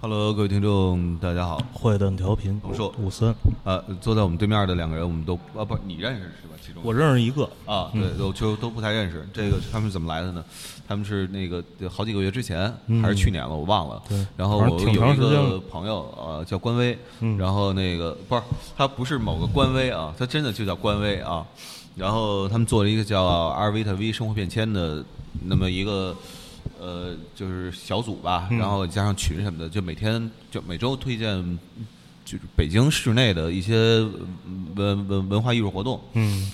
Hello，各位听众，大家好。坏蛋调频，我说五三，呃，坐在我们对面的两个人，我们都啊不，你认识是吧？其中我认识一个，啊，对，都就都不太认识。这个他们是怎么来的呢？他们是那个好几个月之前嗯还是去年了，我忘了。对然后我有一个朋友呃叫官微，嗯然后那个不是他不是某个官微啊，他真的就叫官微啊。然后他们做了一个叫阿尔维特 V 生活变迁的那么一个。呃，就是小组吧，嗯。然后加上群什么的，就每天就每周推荐，就是北京市内的一些文文文化艺术活动。嗯。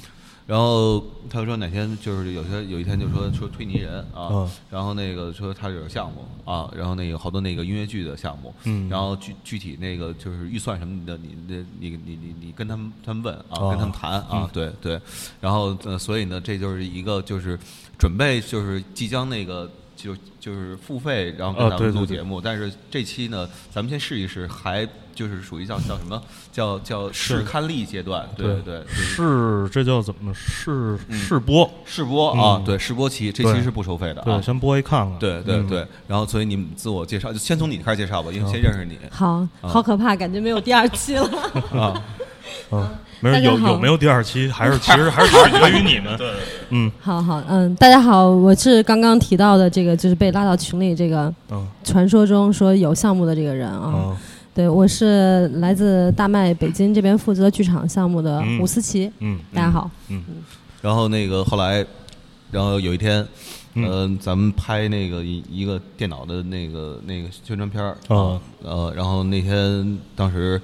然后他就说哪天就是有些有一天就说说推泥人啊，嗯。然后那个说他有项目啊，然后那个好多那个音乐剧的项目，嗯。然后具具体那个就是预算什么的，你你你你你你跟他们他们问啊，哦。跟他们谈啊嗯，对对，然后呃，所以呢，这就是一个就是准备就是即将那个。就就是付费，然后跟啊咱们录节目，但是这期呢，咱们先试一试，还就是属于叫叫什么叫叫试刊例阶段，对对对，是试这叫怎么试嗯试播？试播啊，嗯对，试播期，这期是不收费的对，啊。先播一看看。嗯对对对，然后所以你们自我介绍，就先从你开始介绍吧，因为先认识你好好可怕，感觉没有第二期了。啊。嗯，没事，大家好。有有没有第二期，还是其实 还是取决于你们。对，嗯。好好，嗯，大家好，我是刚刚提到的这个，就是被拉到群里这个嗯传说中说有项目的这个人啊。啊对，我是来自大麦北京这边负责剧场项目的嗯。伍思琪。嗯大家好，嗯。然后那个后来，然后有一天，嗯。呃，咱们拍那个一一个电脑的那个那个宣传片儿啊，呃，然后那天当时，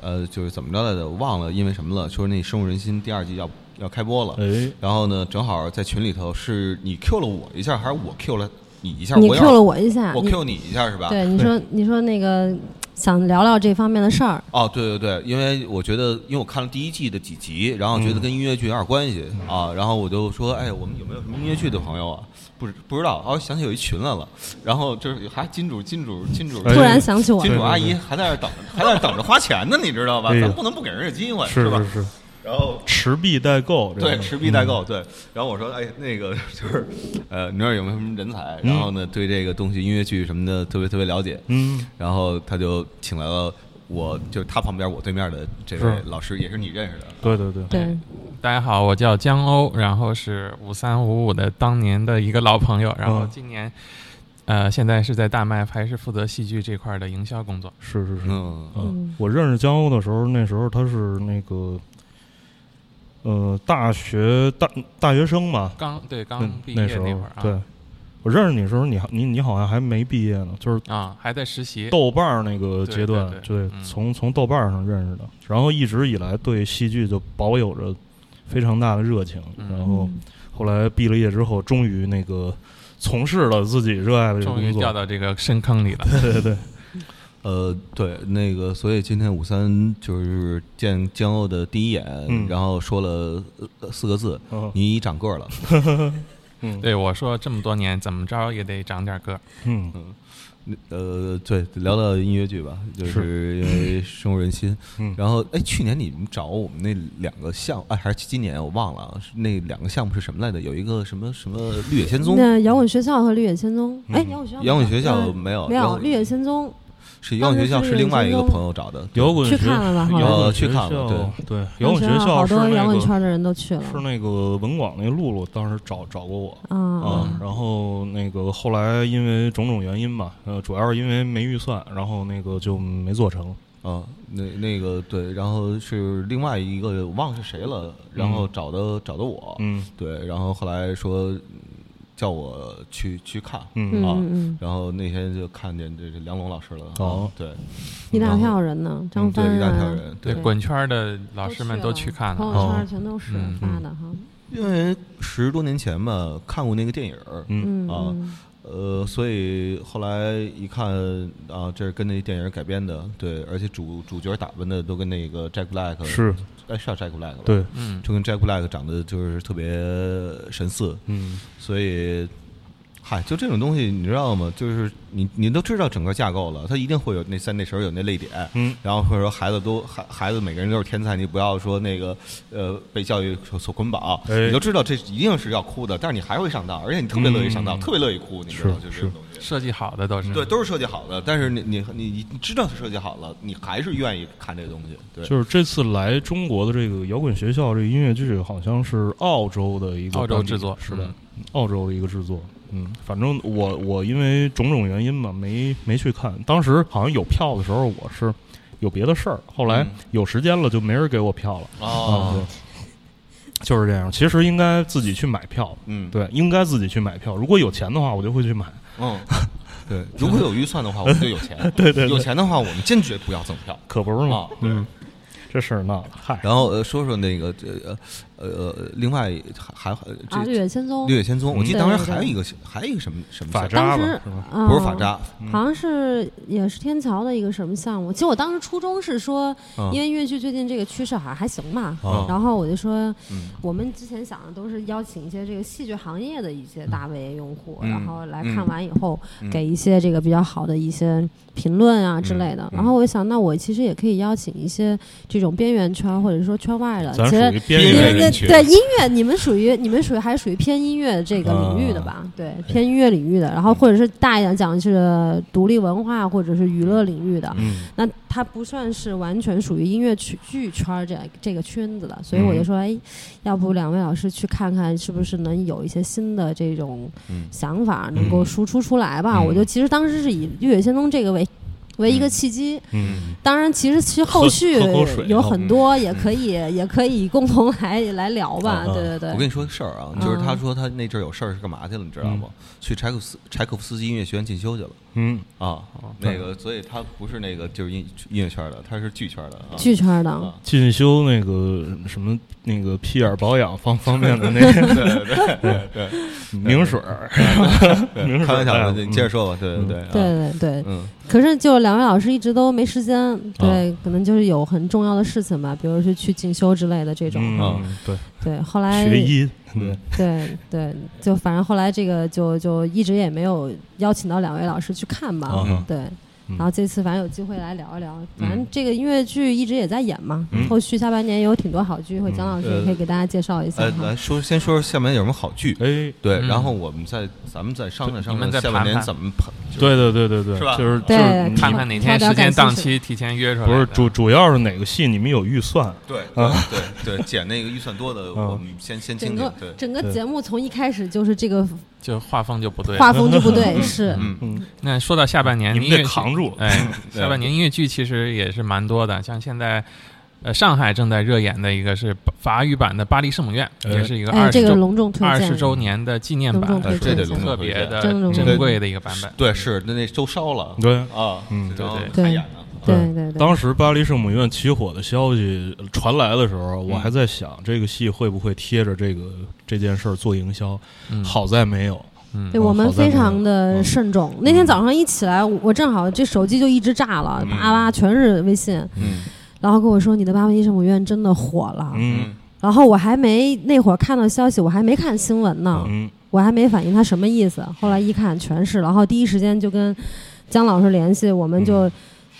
呃，就是怎么着来的，我忘了，因为什么了？说那《深入人心》第二季要要开播了，哎，然后呢，正好在群里头是你 Q 了我一下，还是我 Q 了你一下？你 Q 了我一下，我你 Q 你一下是吧？对你说你说那个想聊聊这方面的事儿。哦，对对对，因为我觉得，因为我看了第一季的几集，然后觉得跟音乐剧有点关系、啊，然后我就说，哎，我们有没有什么音乐剧的朋友啊？不知不知道，哦，想起有一群来了，然后就是还金主金主金主，哎突然想起我，金主阿姨还在那儿等，还在那等着花钱呢，你知道吧？咱不能不给人家机会，吧？是是是，然后持币代购，对，持币代购，对。然后我说，哎，那个 就是，呃，你那儿有没有什么人才？然后呢，对这个东西音乐剧什么的特别特别了解。嗯。然后他就请来了我，就是他旁边我对面的这位老师，也是你认识的。对对对，对，大家好，我叫江欧，然后是五三五五的当年的一个老朋友，然后嗯。今年，呃，现在是在大麦，还是负责戏剧这块儿的营销工作。是是是。嗯。嗯，我认识江欧的时候，那时候他是那个，呃，大学大大学生嘛，刚对刚那毕业那时候会儿啊，对，我认识你的时候，你你你好像还没毕业呢，就是啊，还在实习。豆瓣儿那个阶段，对从从豆瓣儿上认识的，然后一直以来对戏剧就保有着非常大的热情，嗯。然后后来毕了业之后，终于那个从事了自己热爱的这个终于工作，掉到这个深坑里了。对 对对，呃，对，那个，所以今天五三就是见江欧的第一眼，嗯然后说了呃四个字：嗯你长个儿了。嗯对我说，这么多年怎么着也得长点个儿。嗯呃，对，聊聊音乐剧吧，就是因为深入人心。嗯然后，哎，去年你们找我们那两个项，哎，还是今年我忘了啊，那两个项目是什么来的？有一个什么什么绿野仙踪，那摇滚学校和绿野仙踪，嗯哎，摇滚学校摇滚学校嗯没有，没有，绿野仙踪是摇滚学校是是另外一个朋友找的，去摇滚学看了吧后来摇滚呃去学看了校对，摇当时滚学校好多是那个摇滚圈的人都去了。是那个文广那露露当时找找过我。啊。然后那个后来因为种种原因吧，呃，主要是因为没预算，然后那个就没做成。啊，那那个对，然后是另外一个我忘了是谁了，然后找的找的我，嗯。对，然后后来说嗯叫我去去看，嗯。啊然后那天就看见这这梁龙老师了，哦。啊对，一大票人呢，张帆嗯对一大票啊，人，对，对滚圈儿的老师们都去看了。朋友。圈全都是嗯发的哈，因为十多年前吧看过那个电影儿，嗯。嗯啊嗯呃，所以后来一看啊，这是跟那电影改编的，对，而且主主角打扮的都跟那个 Jack Black 是，哎是叫 Jack Black 吧？对，嗯，就跟 Jack Black 长得就是特别神似，嗯所以，嗨，就这种东西你知道吗？就是你你都知道整个架构了，它一定会有那在那时候有那泪点，嗯然后或者说孩子都孩孩子每个人都是天才，你不要说那个呃被教育所所捆绑，哎你都知道这一定是要哭的，但是你还会上当，而且你特别乐意上当，嗯特别乐意哭，你知道是就这种东西。设计好的都是对，都是设计好的，但是你你你你知道是设计好了，你还是愿意看这个东西。对，就是这次来中国的这个摇滚学校这个音乐剧，好像是澳洲的一个澳洲制作是的嗯，澳洲的一个制作。嗯，反正我我因为种种原因嘛，没没去看。当时好像有票的时候，我是有别的事儿，后来嗯有时间了，就没人给我票了。哦啊，对，就是这样。其实应该自己去买票，嗯，对，应该自己去买票。如果有钱的话，我就会去买。嗯，对，如果有预算的话，我们就有钱。对对对有钱的话，我们坚决不要赠票。可不是吗啊？嗯，这事儿闹的，嗨，然后呃，说说那个这呃呃，另外还还绿野仙踪绿，野仙踪，我记得当时还有一个还有一个什么什么项目法扎吧，当时是吧？啊不是法扎，好像是也是天桥的一个什么项目。其实我当时初衷是说，嗯因为越剧最近这个趋势好像还行嘛，啊然后我就说，嗯我们之前想的都是邀请一些这个戏剧行业的一些大 V 用户，嗯然后来嗯看完以后、嗯给一些这个比较好的一些评论啊之类的。嗯然后我就想，那我其实也可以邀请一些这种边缘圈或者说圈外的，其实咱属于边因为那缘人群，对音乐，你们属于你们属于还属于偏音乐这个领域的吧？啊对，偏音乐领域的，然后或者是大一点讲是独立文化或者是娱乐领域的，嗯，那它不算是完全属于音乐剧剧圈儿这这个圈子的，所以我就说，哎，要不两位老师去看看，是不是能有一些新的这种嗯。想法能够输出出来吧？嗯。我就其实当时是以《绿野仙踪》这个为为一个契机，嗯，当然，其实其实后续有很多也可以，也可以共同来来聊吧。对对对，我跟你说个事儿啊，就是嗯他说他那阵儿有事儿是干嘛去了，你知道吗？去柴可斯柴可夫斯基音乐学院进修去了。嗯，啊。那个，所以他不是那个就是音音乐圈的，他是剧圈的啊。剧圈的，啊。进修那个什么那个屁眼保养方方面的那 个对对 对对。明水儿，明水开玩笑的，接着说吧。对对对，啊。对对对。嗯。可是就两位老师一直都没时间，对，可能就是有很重要的事情吧，比如说去进修之类的这种。嗯，对，对，后来学医，嗯。对，对对，就反正后来这个就就一直也没有邀请到两位老师去看吧。嗯。对，嗯然后这次反正有机会来聊一聊，反正嗯这个音乐剧一直也在演嘛，嗯。后续下半年也有挺多好剧，会蒋老师也可以给大家介绍一下。来说先说说下面有什么好剧，哎，对，嗯。然后我们再咱们再商量商量下半年怎么对对对对对，是吧就是就是挑看看哪天时间档期提前约出来。不是主主要是哪个戏你们有预算？对啊对对对，减那个预算多的，我们先先整个听听。对，整个节目从一开始就是这个就画风就不对。画风就不对，是嗯嗯，那说到下半年，你们得扛住哎，下半年音乐剧其实也是蛮多的，像现在。呃，上海正在热演的一个是法语版的《巴黎圣母院》，哎也是一个哎，这个二十周隆重推荐，二十周年的纪念版这得特别的珍贵的一个版本。对，是那那都烧了对。啊，嗯然后对开演呢。对对对，当时巴黎圣母院起火的消息传来的时候，我嗯还在想这个戏会不会贴着这个这件事儿做营销。嗯，好在没有，嗯对我们非常的慎重。那天早上一起来，我正好这手机就一直炸了，嗯叭叭全是微信，嗯然后跟我说你的巴黎圣母院真的火了。嗯然后我还没那会儿看到消息，我还没看新闻呢，嗯我还没反应他什么意思。后来一看全是，然后第一时间就跟姜老师联系，我们就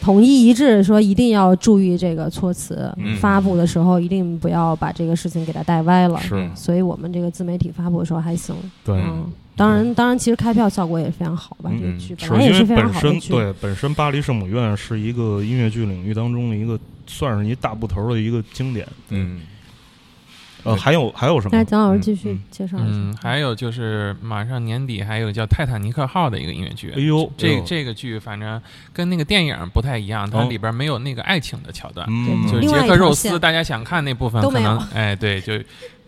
统一一致说一定要注意这个措辞，嗯发布的时候一定不要把这个事情给它带歪了。是所以我们这个自媒体发布的时候还行。对。嗯，当然，当然，其实开票效果也非常好吧。嗯这个剧本也非常好的剧。对本身巴黎圣母院是一个音乐剧领域当中的一个算是一大部头的一个经典。嗯呃，还有还有什么？那，蒋老师继续嗯介绍一下。嗯，还有就是马上年底还有叫《泰坦尼克号》的一个音乐剧。哎呦，这这个剧反正跟那个电影不太一样，它哦里边没有那个爱情的桥段，嗯，就是杰克肉丝，大家想看那部分都没有可能哎对，就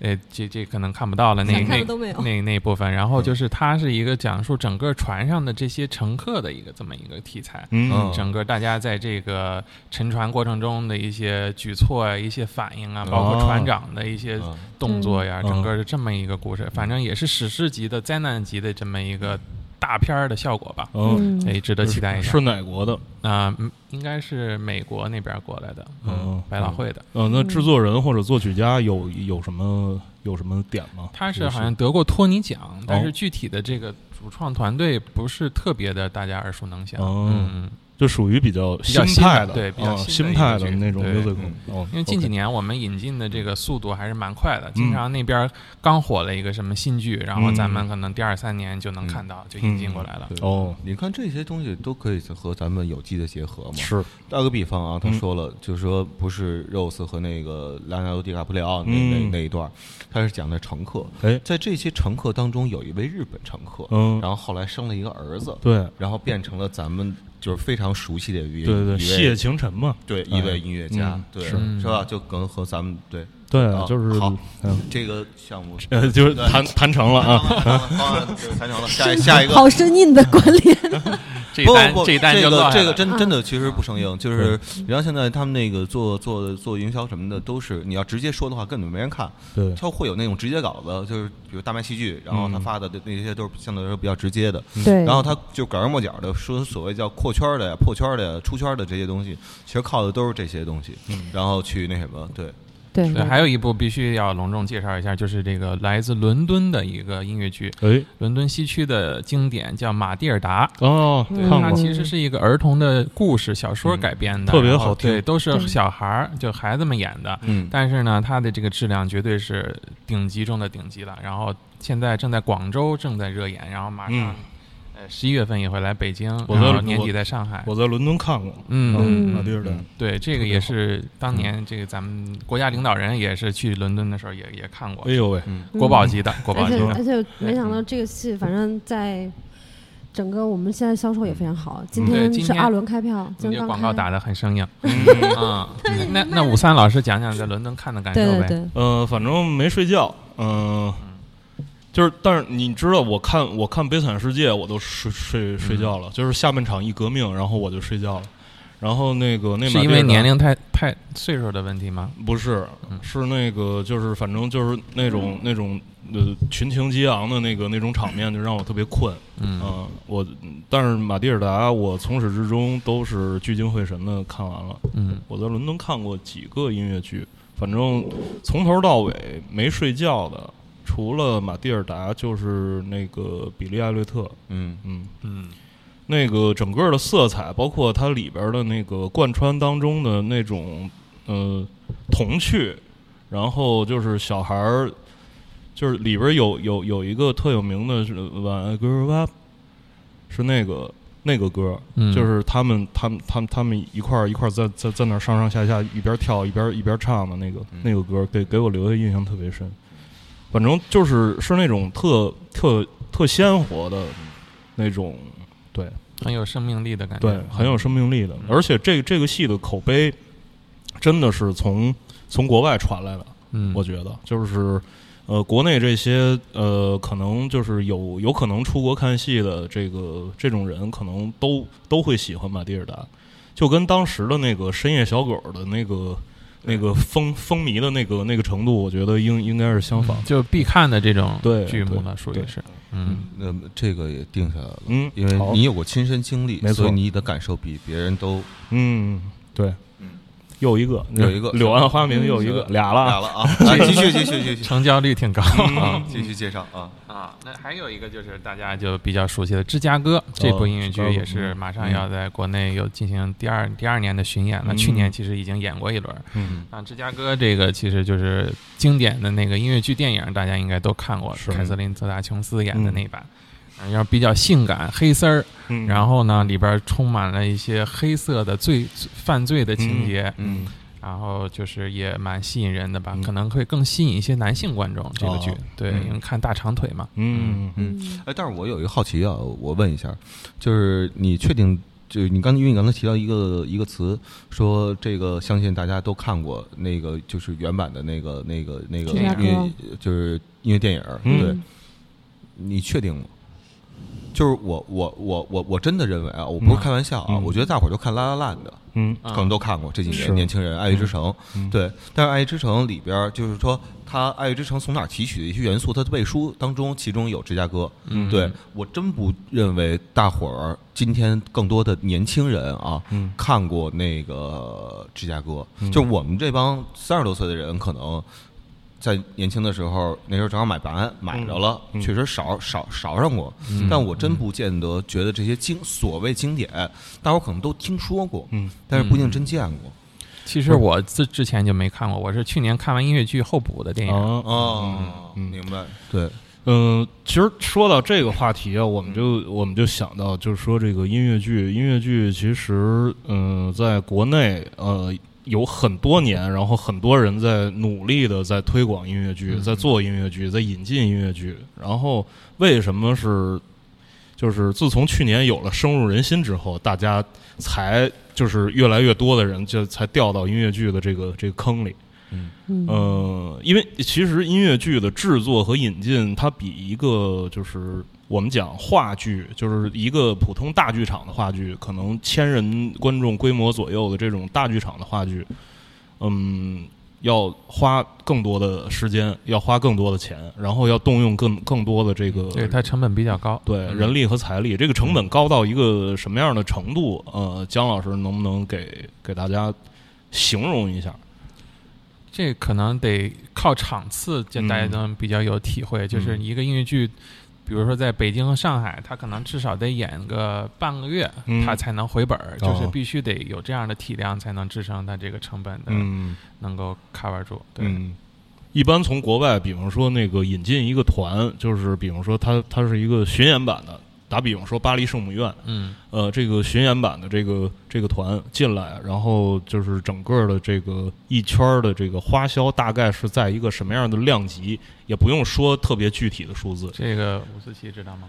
呃这这可能看不到了那那都没有。那那部分，然后就是它是一个讲述整个船上的这些乘客的一个这么一个题材。嗯。嗯整个大家在这个沉船过程中的一些举措啊、一些反应啊，包括哦船长的一些嗯。动作呀，嗯。整个是这么一个故事，反正也是史诗级的、灾难级的这么一个大片儿的效果吧，嗯，哎，值得期待一下是。哪国的？啊、嗯应该是美国那边过来的，嗯百老汇的。呃，那制作人或者作曲家有有什么有什么点吗？他是好像得过托尼奖，但哦是具体的这个主创团队不是特别的大家耳熟能详。嗯嗯就属于比较新派的，对比较啊新派的那种对 musical 嗯。哦，因为近几年我们引进的这个速度还是蛮快的，嗯。经常那边刚火了一个什么新剧，然后嗯咱们可能第二三年就能看到，就引进过来了。哦，你看这些东西都可以和咱们有机的结合嘛。是。打个比方啊，他嗯。说了，就是说不是 Rose 和那个莱昂纳多·迪卡普里奥那那嗯那一段，他是讲的乘客，哎，在这些乘客当中有一位日本乘客，嗯，然后后来生了一个儿子，对。然后变成了咱们就是非常熟悉的一位对对，一谢位晴晨嘛，对哎一位音乐家嗯，对是。吧？就跟和咱们对对啊，就是好嗯，这个项目呃，就是谈谈成了啊，方案谈成了，下一下一个好生硬的关联。这一单不不，这一单这个这个真真的其实不生硬，就是你像现在他们那个做做做营销什么的，都是你要直接说的话，根本没人看。对，他会有那种直接稿子，就是比如大麦戏剧，然后他嗯发的那些都是相对来说比较直接的。对，然后他就拐弯抹角的说所谓叫扩圈的呀、破圈的呀、出圈的这些东西，其实靠的都是这些东西，然后去那什么，对，对对，还有一部必须要隆重介绍一下，就是这个来自伦敦的一个音乐剧，哎，伦敦西区的经典叫《马蒂尔达》。哦，它，其实是一个儿童的故事小说改编的，嗯特别好听对，都是小孩儿，就孩子们演的。嗯，但是呢，它的这个质量绝对是顶级中的顶级了。然后现在正在广州正在热演，然后马上嗯呃十一月份也会来北京，我在然后年底在上海。我在伦敦看过，嗯嗯马蒂尔达，对，这个也是当年这个咱们国家领导人也是去伦敦的时候也也看过哎，呦喂，嗯国宝级的国宝而且级的。而且没想到这个戏，反正在整个我们现在销售也非常好。今天天是二轮开票，今天广告打得很生硬嗯啊！那那武三老师讲讲在伦敦看的感受呗。呃，反正没睡觉，嗯、就是，但是你知道，我看我看《悲惨世界》，我都睡睡睡觉了，就是下半场一革命，然后我就睡觉了。然后那个那是因为年龄太太岁数的问题吗？不是嗯，是那个就是反正就是那种那种呃群情激昂的那个那种场面，就让我特别困。嗯嗯、我但是马蒂尔达，我从始至终都是聚精会神的看完了。嗯我在伦敦看过几个音乐剧，反正从头到尾没睡觉的，除了马蒂尔达就是那个比利艾略特，嗯。嗯，嗯。那个整个的色彩，包括它里边的那个贯穿当中的那种呃童趣，然后就是小孩儿，就是里边有有有一个特有名的是《I Grew Up》，是那个那个歌，嗯，就是他们他们他们他们一块儿一块儿在在在那儿上上下下一边跳一边一边唱的那个、嗯。那个歌，给给我留下印象特别深。反正就是是那种特特特鲜活的那种，对很有生命力的感觉。对，很有生命力的。嗯而且这这个戏的口碑真的是从从国外传来的，嗯，我觉得就是呃，国内这些呃，可能就是有有可能出国看戏的这个这种人，可能都都会喜欢马蒂尔达，就跟当时的那个深夜小狗的那个那个风风靡的那个那个程度，我觉得应应该是相仿的。就必看的这种对剧目了，属于是。嗯那么这个也定下来了，嗯，因为你有过亲身经历，所以你的感受比别人都嗯，对嗯，又一个有一个柳暗花明又一个俩了啊，俩了啊！继续继续继续成交率挺高啊，继续介绍啊，啊。那还有一个就是大家就比较熟悉的《芝加哥》这部音乐剧，也是马上要在国内有进行第二第二年的巡演了。嗯去年其实已经演过一轮。嗯，啊，芝加哥这个其实就是经典的那个音乐剧电影，大家应该都看过，是凯瑟琳·泽达琼斯演的那版。然后比较性感黑丝儿，嗯然后呢，里边充满了一些黑色的罪犯罪的情节，嗯然后就是也蛮吸引人的吧，嗯可能会更吸引一些男性观众。这个剧，哦对，嗯因为看大长腿嘛。嗯嗯嗯哎，但是我有一个好奇啊，我问一下，就是你确定，就是你刚因为你刚才提到一个一个词，说这个相信大家都看过那个就是原版的那个那个那个芝加哥音乐就是音乐电影对，你确定吗？就是我我我我我真的认为啊，我不是开玩笑啊，嗯。我觉得大伙儿都看《拉拉烂》的，嗯。啊可能都看过这几年年轻人《爱乐之城》嗯。对，但是《爱乐之城》里边儿就是说，它《爱乐之城》从哪儿提取的一些元素，它的背书当中，其中有芝加哥。嗯。对。我真不认为大伙儿今天更多的年轻人啊，嗯。看过那个芝加哥，嗯。就是我们这帮三十多岁的人可能。在年轻的时候，那时候正好买完买着了，嗯。确实少少少上过，嗯。但我真不见得觉得这些经所谓经典，大伙儿可能都听说过，嗯。但是不一定真见过。其实我之之前就没看过，我是去年看完音乐剧后补的电影。嗯明白，对，嗯，其实说到这个话题啊，我们就我们就想到，就是说这个音乐剧，音乐剧其实，嗯，在国内呃有很多年，然后很多人在努力的在推广音乐剧，嗯在做音乐剧，在引进音乐剧。然后为什么是，就是自从去年有了深入人心之后，大家才就是越来越多的人就才掉到音乐剧的这个这个坑里。嗯呃，因为其实音乐剧的制作和引进，它比一个就是我们讲话剧，就是一个普通大剧场的话剧，可能千人观众规模左右的这种大剧场的话剧，嗯，要花更多的时间，要花更多的钱，然后要动用更更多的这个对，它成本比较高。对嗯人力和财力，这个成本高到一个什么样的程度？呃，姜老师能不能给给大家形容一下？这可能得靠场次，就大家嗯都能比较有体会。就是嗯一个音乐剧，比如说在北京和上海，他可能至少得演个半个月，嗯它才能回本儿。哦就是必须得有这样的体量，才能支撑他这个成本的，嗯。能够 cover 住。对，嗯，一般从国外，比方说那个引进一个团，就是比方说他他是一个巡演版的，打比方说巴黎圣母院，嗯呃，这个巡演版的这个这个团进来，然后就是整个的这个一圈的这个花销大概是在一个什么样的量级，也不用说特别具体的数字。这个吴思琪知道吗？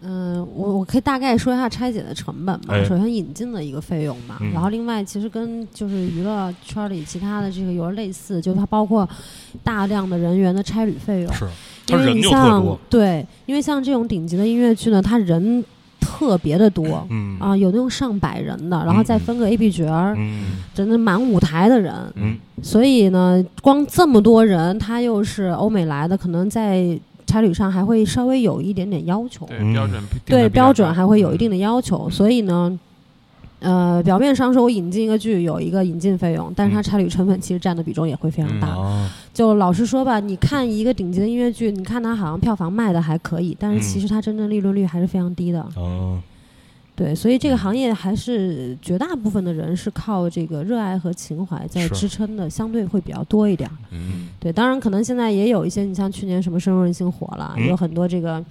嗯，我我可以大概说一下拆解的成本吧。哎首先引进的一个费用嘛，嗯然后另外其实跟就是娱乐圈里其他的这个有点类似，就是它包括大量的人员的差旅费用。是，因为它人就特你像多。对，因为像这种顶级的音乐剧呢，它人特别的多。嗯啊，有那种上百人的，然后再分个 A、B 角儿，嗯真的满舞台的人，嗯所以呢，光这么多人，他又是欧美来的，可能在差旅上还会稍微有一点点要求。对，嗯标准对标准还会有一定的要求，所以呢，呃，表面上说我引进一个剧有一个引进费用，但是它嗯差旅成本其实占的比重也会非常大。啊就老实说吧，你看一个顶级的音乐剧，你看它好像票房卖的还可以，但是其嗯实它真正利润率还是非常低的。哦对，所以这个行业还是绝大部分的人是靠这个热爱和情怀在支撑的，相对会比较多一点儿。嗯对，当然可能现在也有一些，你像去年什么深入人心火了，嗯有很多这个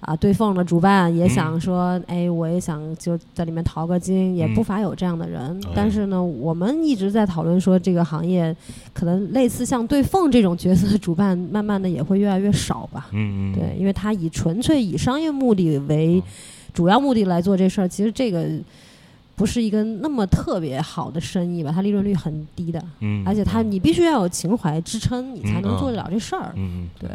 啊对缝的主办也嗯想说，哎，我也想就在里面淘个金，也不嗯乏有这样的人。哎但是呢，我们一直在讨论说，这个行业可能类似像对缝这种角色的主办，慢慢的也会越来越少吧。嗯嗯对，因为他以纯粹以商业目的为主要目的来做这事儿，其实这个。不是一个那么特别好的生意吧，它利润率很低的，嗯，而且它你必须要有情怀支撑，你才能做得了这事儿。嗯对，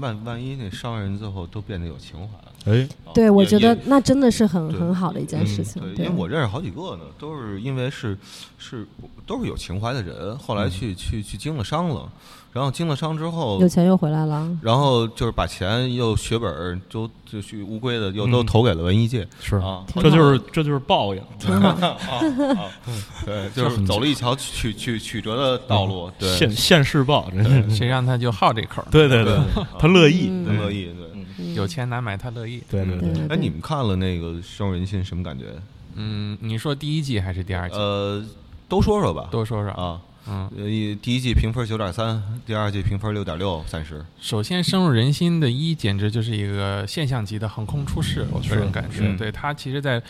万万一那商人最后都变得有情怀了，哎。啊对，我觉得那真的是很很好的一件嗯事情。对，因为我认识好几个呢，都是因为是是都是有情怀的人，后来去去去经了商了，然后经了商之后有，钱又回来了，然后就是把钱又血本儿都就去乌龟的又都嗯投给了文艺界是啊，这就是这就是报应。对，就是走了一条曲曲曲折的道路，对，现现世报，真是谁让他就好这口儿？对对对，他乐意，他乐意，对。嗯有钱难买他乐意。对对对，对对哎，你们看了那个《深入人心》什么感觉？嗯，你说第一季还是第二季？呃，都说说吧。都说说。啊，嗯，呃，一第一季评分九点三，第二季评分六点六，暂时。首先深入人心的一，简直就是一个现象级的横空出世，我个人感觉。对它其实在，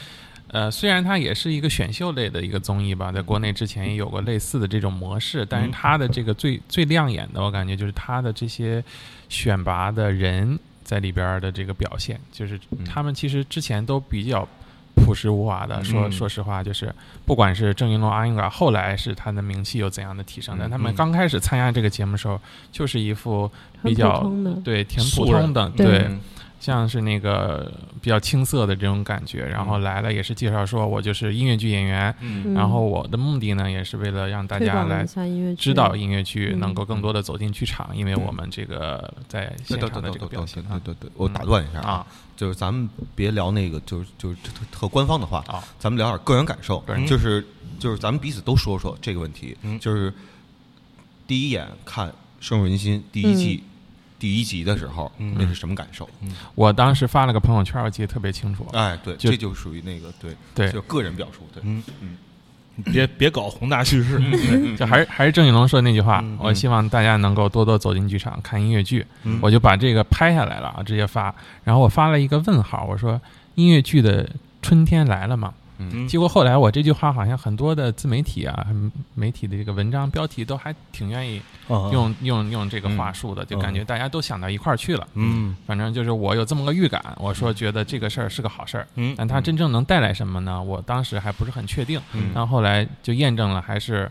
呃，虽然它也是一个选秀类的一个综艺吧，在国内之前也有过类似的这种模式，但是嗯它的这个最最亮眼的，我感觉就是它的这些选拔的人在里边儿的这个表现，就是他们其实之前都比较。朴实无华的说，嗯。说实话，就是不管是郑云龙、阿英嘎，后来是他的名气有怎样的提升，但他们嗯刚开始参加这个节目的时候，就是一副比较，对挺普通的，对对，嗯像是那个比较青涩的这种感觉。然后来了也是介绍说，我就是音乐剧演员，然后我的目的呢，也是为了让大家来知道音乐剧，嗯。能够更多的走进剧场，因为我们这个在现场的这个表现啊。对对对，我打断一下啊，就是咱们别聊那个，就是就是特特官方的话啊，咱们聊点个人感受就是就是咱们彼此都说说这个问题嗯，就是第一眼看《深入人心》第一季、第一集的时候，嗯那是什么感受？我当时发了个朋友圈，我记得特别清楚。哎，对，这就属于那个对对就个人表述，对，嗯嗯别别搞宏大叙事，就还是还是郑宇龙说的那句话，嗯我希望大家能够多多走进剧场看音乐剧。嗯我就把这个拍下来了啊，直接发。然后我发了一个问号，我说音乐剧的春天来了吗？嗯。结果后来我这句话好像很多的自媒体啊，嗯媒体的这个文章标题都还挺愿意啊用、用用这个话术的，就感觉大家都想到一块儿去了。嗯。反正就是我有这么个预感，我说觉得这个事儿是个好事儿，嗯。但它真正能带来什么呢？我当时还不是很确定，嗯。然后后来就验证了，还是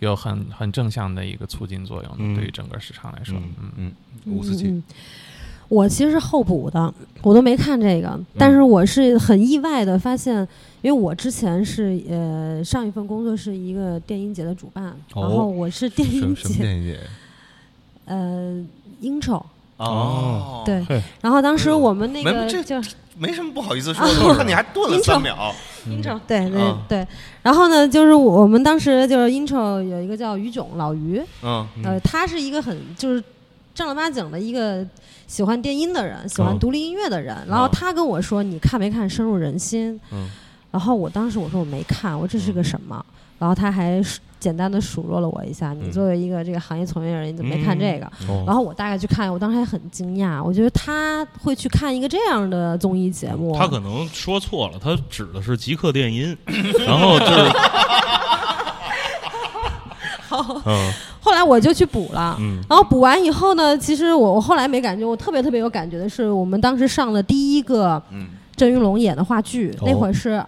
有很很正向的一个促进作用对于整个市场来说，嗯嗯嗯，吴思琪，嗯我其实是后补的，我都没看这个，但是我是很意外的发现，因为我之前是呃上一份工作是一个电音节的主办，哦然后我是电音什什么节电影节？呃 intro，哦对，然后当时我们那个就没什么不好意思 说的，我看你还顿了三秒。intro，对对啊对，然后呢，就是我们当时就是 intro 有一个叫于炯老于，嗯呃，他是一个很就是正儿八经的一个喜欢电音的人，喜欢哦独立音乐的人。然后他跟我说：“你看没看《深入人心》？”嗯然后我当时我说我没看，我这是个什么？然后他还简单的数落了我一下：“你嗯作为一个这个行业从业人，你怎么没看这个？”哦然后我大概去看，我当时还很惊讶，我觉得他会去看一个这样的综艺节目。他可能说错了，他指的是极客电音，然后就是，嗯后来我就去补了。嗯然后补完以后呢，其实我我后来没感觉，我特别特别有感觉的是，我们当时上的第一个嗯郑云龙演的话剧，哦那会儿是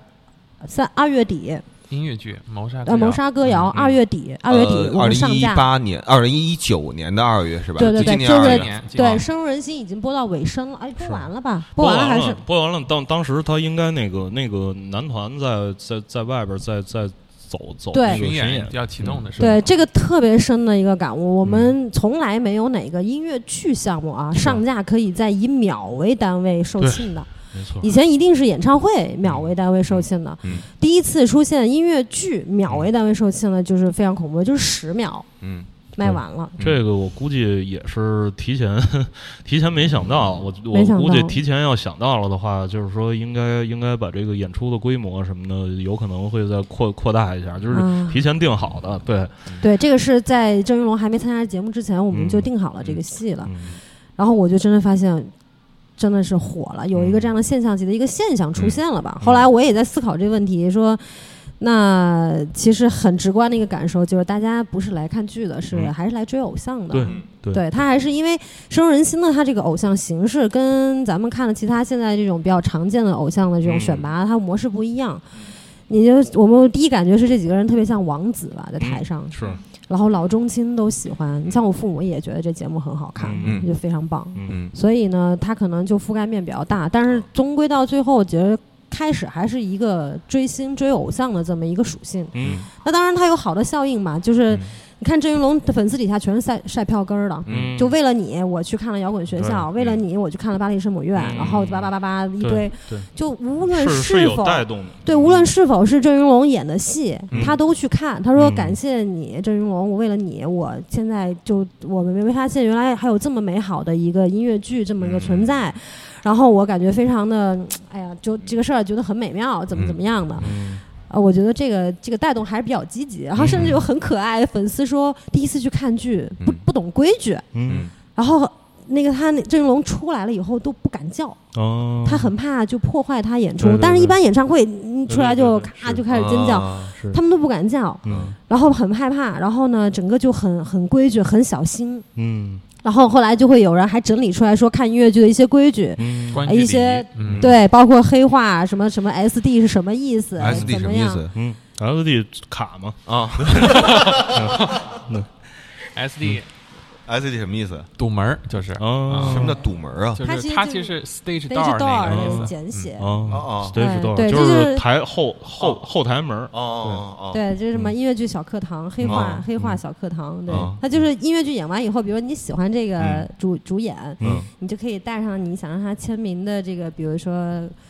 三二月底，音乐剧《谋杀呃，谋杀歌谣，二月底，二月底我二零一们上架。八年，二零一九年的二月是吧？对对对就今年就是二月。对，深入人心已经播到尾声了，哎，播完了吧？播播完了还是？播完了，当当时他应该那个那个男团在在在外边在在走走对。巡巡演演，要启动的时候，对，这个特别深的一个感悟。我嗯。们从来没有哪个音乐剧项目啊，上架可以在以秒为单位售罄的。没错。以，前一定是演唱会秒为单位售罄的，嗯。第一次出现音乐剧秒为单位售罄的，就是非常恐怖，就是十秒。嗯卖完了。这个我估计也是提前 提前没想到，我到我估计提前要想到了的话，就是说应该应该把这个演出的规模什么的，有可能会再扩扩大一下，就是啊提前定好的，对，对，这个是在郑云龙还没参加节目之前，我们嗯就定好了这个戏了。嗯然后我就真的发现，真的是火了，有一个这样的现象级的一个现象出现了吧。嗯后来我也在思考这个问题，说。那其实很直观的一个感受就是，大家不是来看剧的，是嗯。还是来追偶像的。对嗯对。对他还是因为深入人心的，他这个偶像形式跟咱们看的其他现在这种比较常见的偶像的这种选拔，它模式不一样。你就我们第一感觉是这几个人特别像王子吧，在台上，是，然后老中青都喜欢。你像我父母也觉得这节目很好看，嗯。就非常棒。嗯。嗯。所以呢，他可能就覆盖面比较大，但是终归到最后，我觉得开始还是一个追星、追偶像的这么一个属性。嗯那当然，它有好的效应嘛，就是嗯你看郑云龙的粉丝底下全是晒晒票根儿的。嗯，就为了你，我去看了摇滚学校；为了你，我去看了巴黎圣母院，嗯然后叭叭叭叭一堆就无论是否对，无论是否是郑云龙演的戏，嗯他都去看。他说：“嗯感谢你，郑云龙，我为了你，我现在就我们没发现原来还有这么美好的一个音乐剧这么一个存在。然后我感觉非常的，哎呀，就这个事儿觉得很美妙，怎么怎么样的。嗯呃，我觉得这个这个带动还是比较积极。然后甚至有很可爱的粉丝说，第一次去看剧不嗯不懂规矩，嗯然后那个他那郑云龙出来了以后都不敢叫。哦，他很怕就破坏他演出，但是一般演唱会出来就咔就开始尖叫，啊他们都不敢叫，嗯然后很害怕，然后呢，整个就很很规矩，很小心。嗯然后后来就会有人还整理出来说看音乐剧的一些规矩，嗯一些嗯，对，包括黑话什么什么 SD 是什么意思 SD 怎么样？什么意思？嗯，SD 卡吗，啊？SD？S D 什么意思？堵门儿就是啊，什么叫堵门啊？就它其是它其实就实是 stage door door 那个意思简写。啊哦，stage 哎 door 对就就是台后后哦后台门儿哦哦哦，对，就是什么音乐剧小课堂，黑化嗯黑化小课堂，对嗯，它就是音乐剧演完以后，比如你喜欢这个嗯主主演，嗯你就可以带上你想让他签名的这个，比如说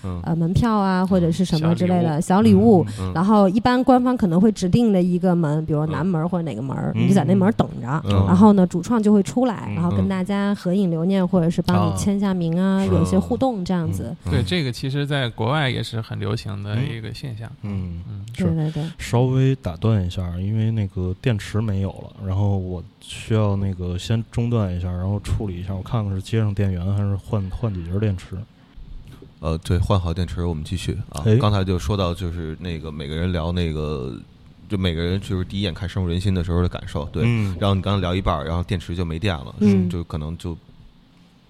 嗯呃门票啊，或者是什么之类的小小礼物。嗯然后一般官方可能会指定的一个门，比如南门或者哪个门，嗯你就在那门等着。嗯然后呢，主创就会出来，嗯然后跟大家合影留念，或者是帮啊。你签下名啊，是有一些互动这样子。对，这个其实在国外也是很流行的一个现象。嗯，嗯，是。对对。对，稍微打断一下，因为那个电池没有了，然后我需要那个先中断一下，然后处理一下，我看看是接上电源还是换换几节电池。呃，对，换好电池，我们继续啊。哎。刚才就说到，就是那个每个人聊那个，就每个人就是第一眼看深入人心的时候的感受，对。嗯然后你刚刚聊一半儿，然后电池就没电了，嗯就可能就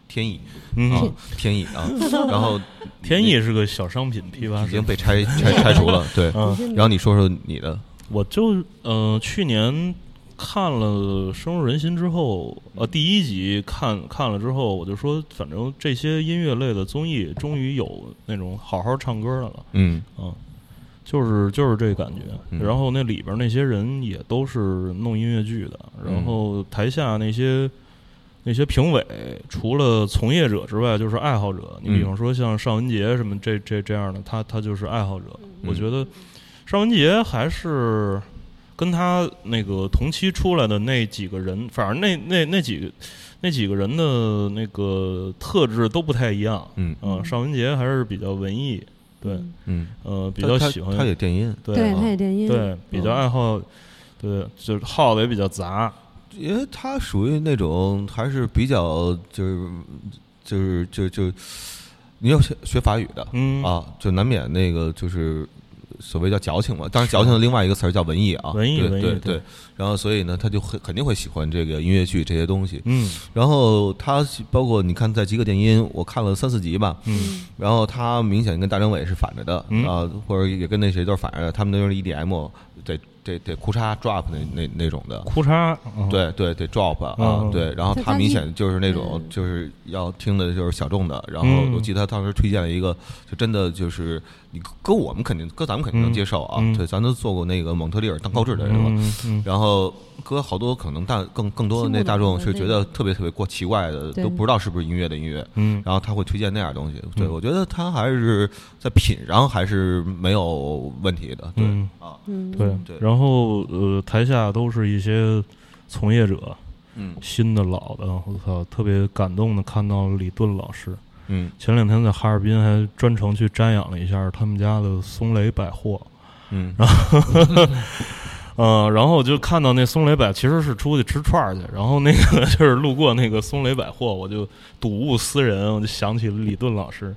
天意嗯啊，天意啊。然后天意是个小商品批发已经。被拆拆拆除了，对。然后你说说你的，我就呃去年看了《深入人心》之后，呃第一集看看了之后，我就说，反正这些音乐类的综艺终于有那种好好唱歌的了。嗯嗯，就是就是这感觉。嗯然后那里边那些人也都是弄音乐剧的，然后台下那些那些评委，除了从业者之外，就是爱好者。你比方说像尚雯婕什么这这这样的，他他就是爱好者。我觉得尚雯婕还是。跟他那个同期出来的那几个人，反正那那那几个那几个人的那个特质都不太一样。嗯嗯，尚雯婕还是比较文艺，对，嗯，呃，比较喜欢他也电音，对他也电音，对，比较爱好，对，就是耗的也比较杂，因为他属于那种还是比较就是就是就就你要学学法语的嗯。啊，就难免那个就是所谓叫矫情嘛。当然，矫情的另外一个词儿叫文艺啊，文艺文艺对对。对。对。然后，所以呢，他就很肯定会喜欢这个音乐剧这些东西。嗯。然后他包括你看，在极客电音，我看了三四集吧，嗯。然后他明显跟大张伟是反着的嗯。啊，或者也跟那谁都是反着的，他们都是 EDM 得得得哭嚓 drop 那那那种的。裤衩，嗯，对对得，drop 啊，嗯对，然后他明显就是那种嗯。就是要听的就是小众的，然后嗯。我记得他当时推荐了一个，就真的就是你搁我们肯定搁咱们肯定能接受啊嗯，对，咱都做过那个蒙特利尔当高质的人了，嗯嗯然后搁好多可能大更更多的那大众是觉得特别特别过奇怪的，都不知道是不是音乐的音乐，嗯。然后他会推荐那样东西，对嗯。我觉得他还是在品上还是没有问题的，对嗯。啊，嗯，对对然后呃，台下都是一些从业者，嗯。新的老的，我操，特别感动的看到李顿老师。嗯。前两天在哈尔滨还专程去瞻仰了一下他们家的松雷百货，嗯。然 后呃，然后我就看到那松雷百其实是出去吃串儿去，然后那个就是路过那个松雷百货，我就睹物思人，我就想起了李顿老师，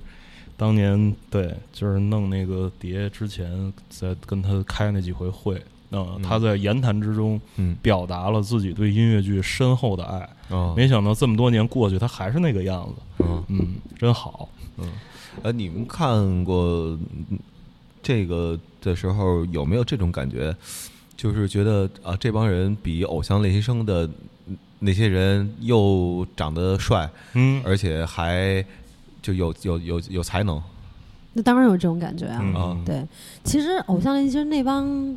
当年对，就是弄那个碟之前在跟他开那几回会，呃，嗯他在言谈之中嗯表达了自己对音乐剧深厚的爱，哦没想到这么多年过去，他还是那个样子，嗯。嗯，真好，嗯呃，你们看过嗯这个的时候，有没有这种感觉？就是觉得啊，这帮人比《偶像练习生》的那些人又长得帅，嗯而且还就有有有有才能那当然有这种感觉啊。嗯啊对，其实偶像练习生那帮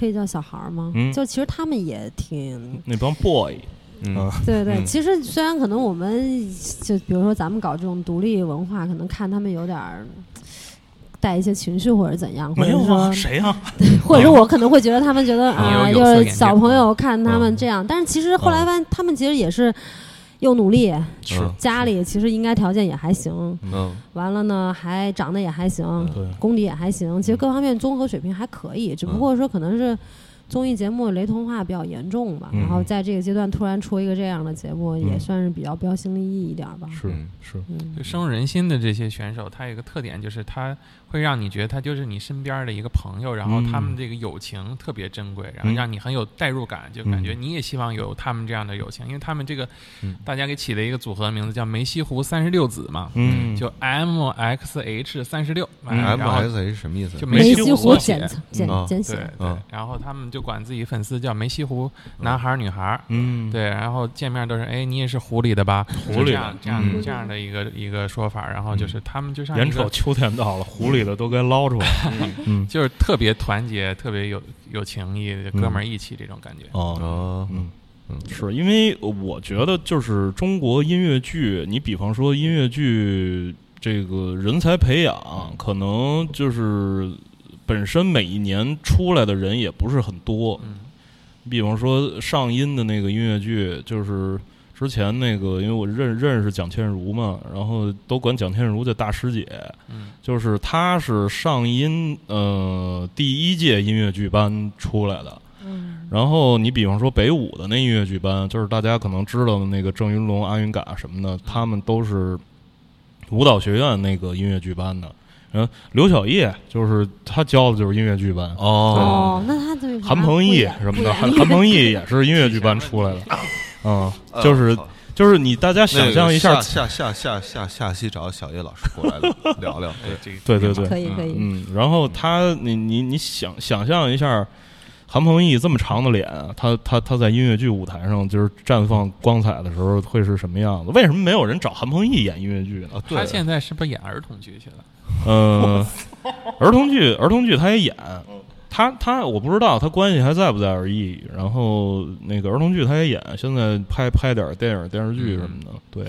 可以叫小孩儿吗？嗯。就其实他们也挺那帮 boy，嗯。啊对对，嗯。其实虽然可能我们就比如说咱们搞这种独立文化，可能看他们有点儿带一些情绪或者怎样，或者说没有啊，谁啊？或者是我可能会觉得他们觉得啊，就是小朋友看他们嗯这样，但是其实后来发现他们其实也是又努力，家里其实应该条件也还行，嗯。完了呢还长得也还行，对，功底也还行，其实各方面综合水平还可以，只不过说可能是综艺节目雷同化比较严重吧。嗯。然后在这个阶段突然出一个这样的节目，也嗯。算是比较标新立异一点儿吧。是嗯。是，嗯。就深入人心的这些选手，他有一个特点，就是他会让你觉得他就是你身边的一个朋友，然后他们嗯。这个友情特别珍贵，然后嗯。让你很有代入感，就感觉嗯。你也希望有他们这样的友情，因为他们这个嗯。大家给起了一个组合的名字叫梅西湖三十六子嘛，嗯，就 M X H 三十六，M S H 什么意思？就梅西湖简简嗯简写对，对嗯，然后他们就管自己粉丝叫梅西湖男孩儿女孩儿，嗯，对，然后见面都是哎，你也是湖里的吧？湖里的这样这样嗯。这样的一个一个说法，然后就是他们就像一个眼瞅秋天到了，湖里的都该捞出来。嗯，就是特别团结、特别有有情义、哥们儿义气这种感觉。哦，哦，嗯。嗯，是因为我觉得就是中国音乐剧，你比方说音乐剧这个人才培养，可能就是本身每一年出来的人也不是很多。嗯。比方说上音的那个音乐剧，就是之前那个，因为我认认识蒋倩茹嘛，然后都管蒋倩茹叫大师姐，嗯。就是她是上音呃第一届音乐剧班出来的。嗯。然后你比方说北舞的那音乐剧班，就是大家可能知道的那个郑云龙、阿云嘎什么的，他们都是舞蹈学院那个音乐剧班的。嗯刘晓叶就是他教的就是音乐剧班，哦，哦，那他对韩鹏毅什么的，韩韩鹏毅也是音乐剧班出来的。嗯，呃就是好就是你大家想象一下那个，下下下下下期找小叶老师过来聊 聊，对，这个对对对，可以可以，嗯，然后他，你你你想想象一下，韩鹏毅这么长的脸，他他他在音乐剧舞台上就是绽放光彩的时候会是什么样子？为什么没有人找韩鹏毅演音乐剧呢？他，现在是不是演儿童剧去了？呃，儿童剧儿童剧他也演，他他我不知道他关系还在不在而已。然后那个儿童剧他也演，现在拍拍点电影电视剧什么的，对，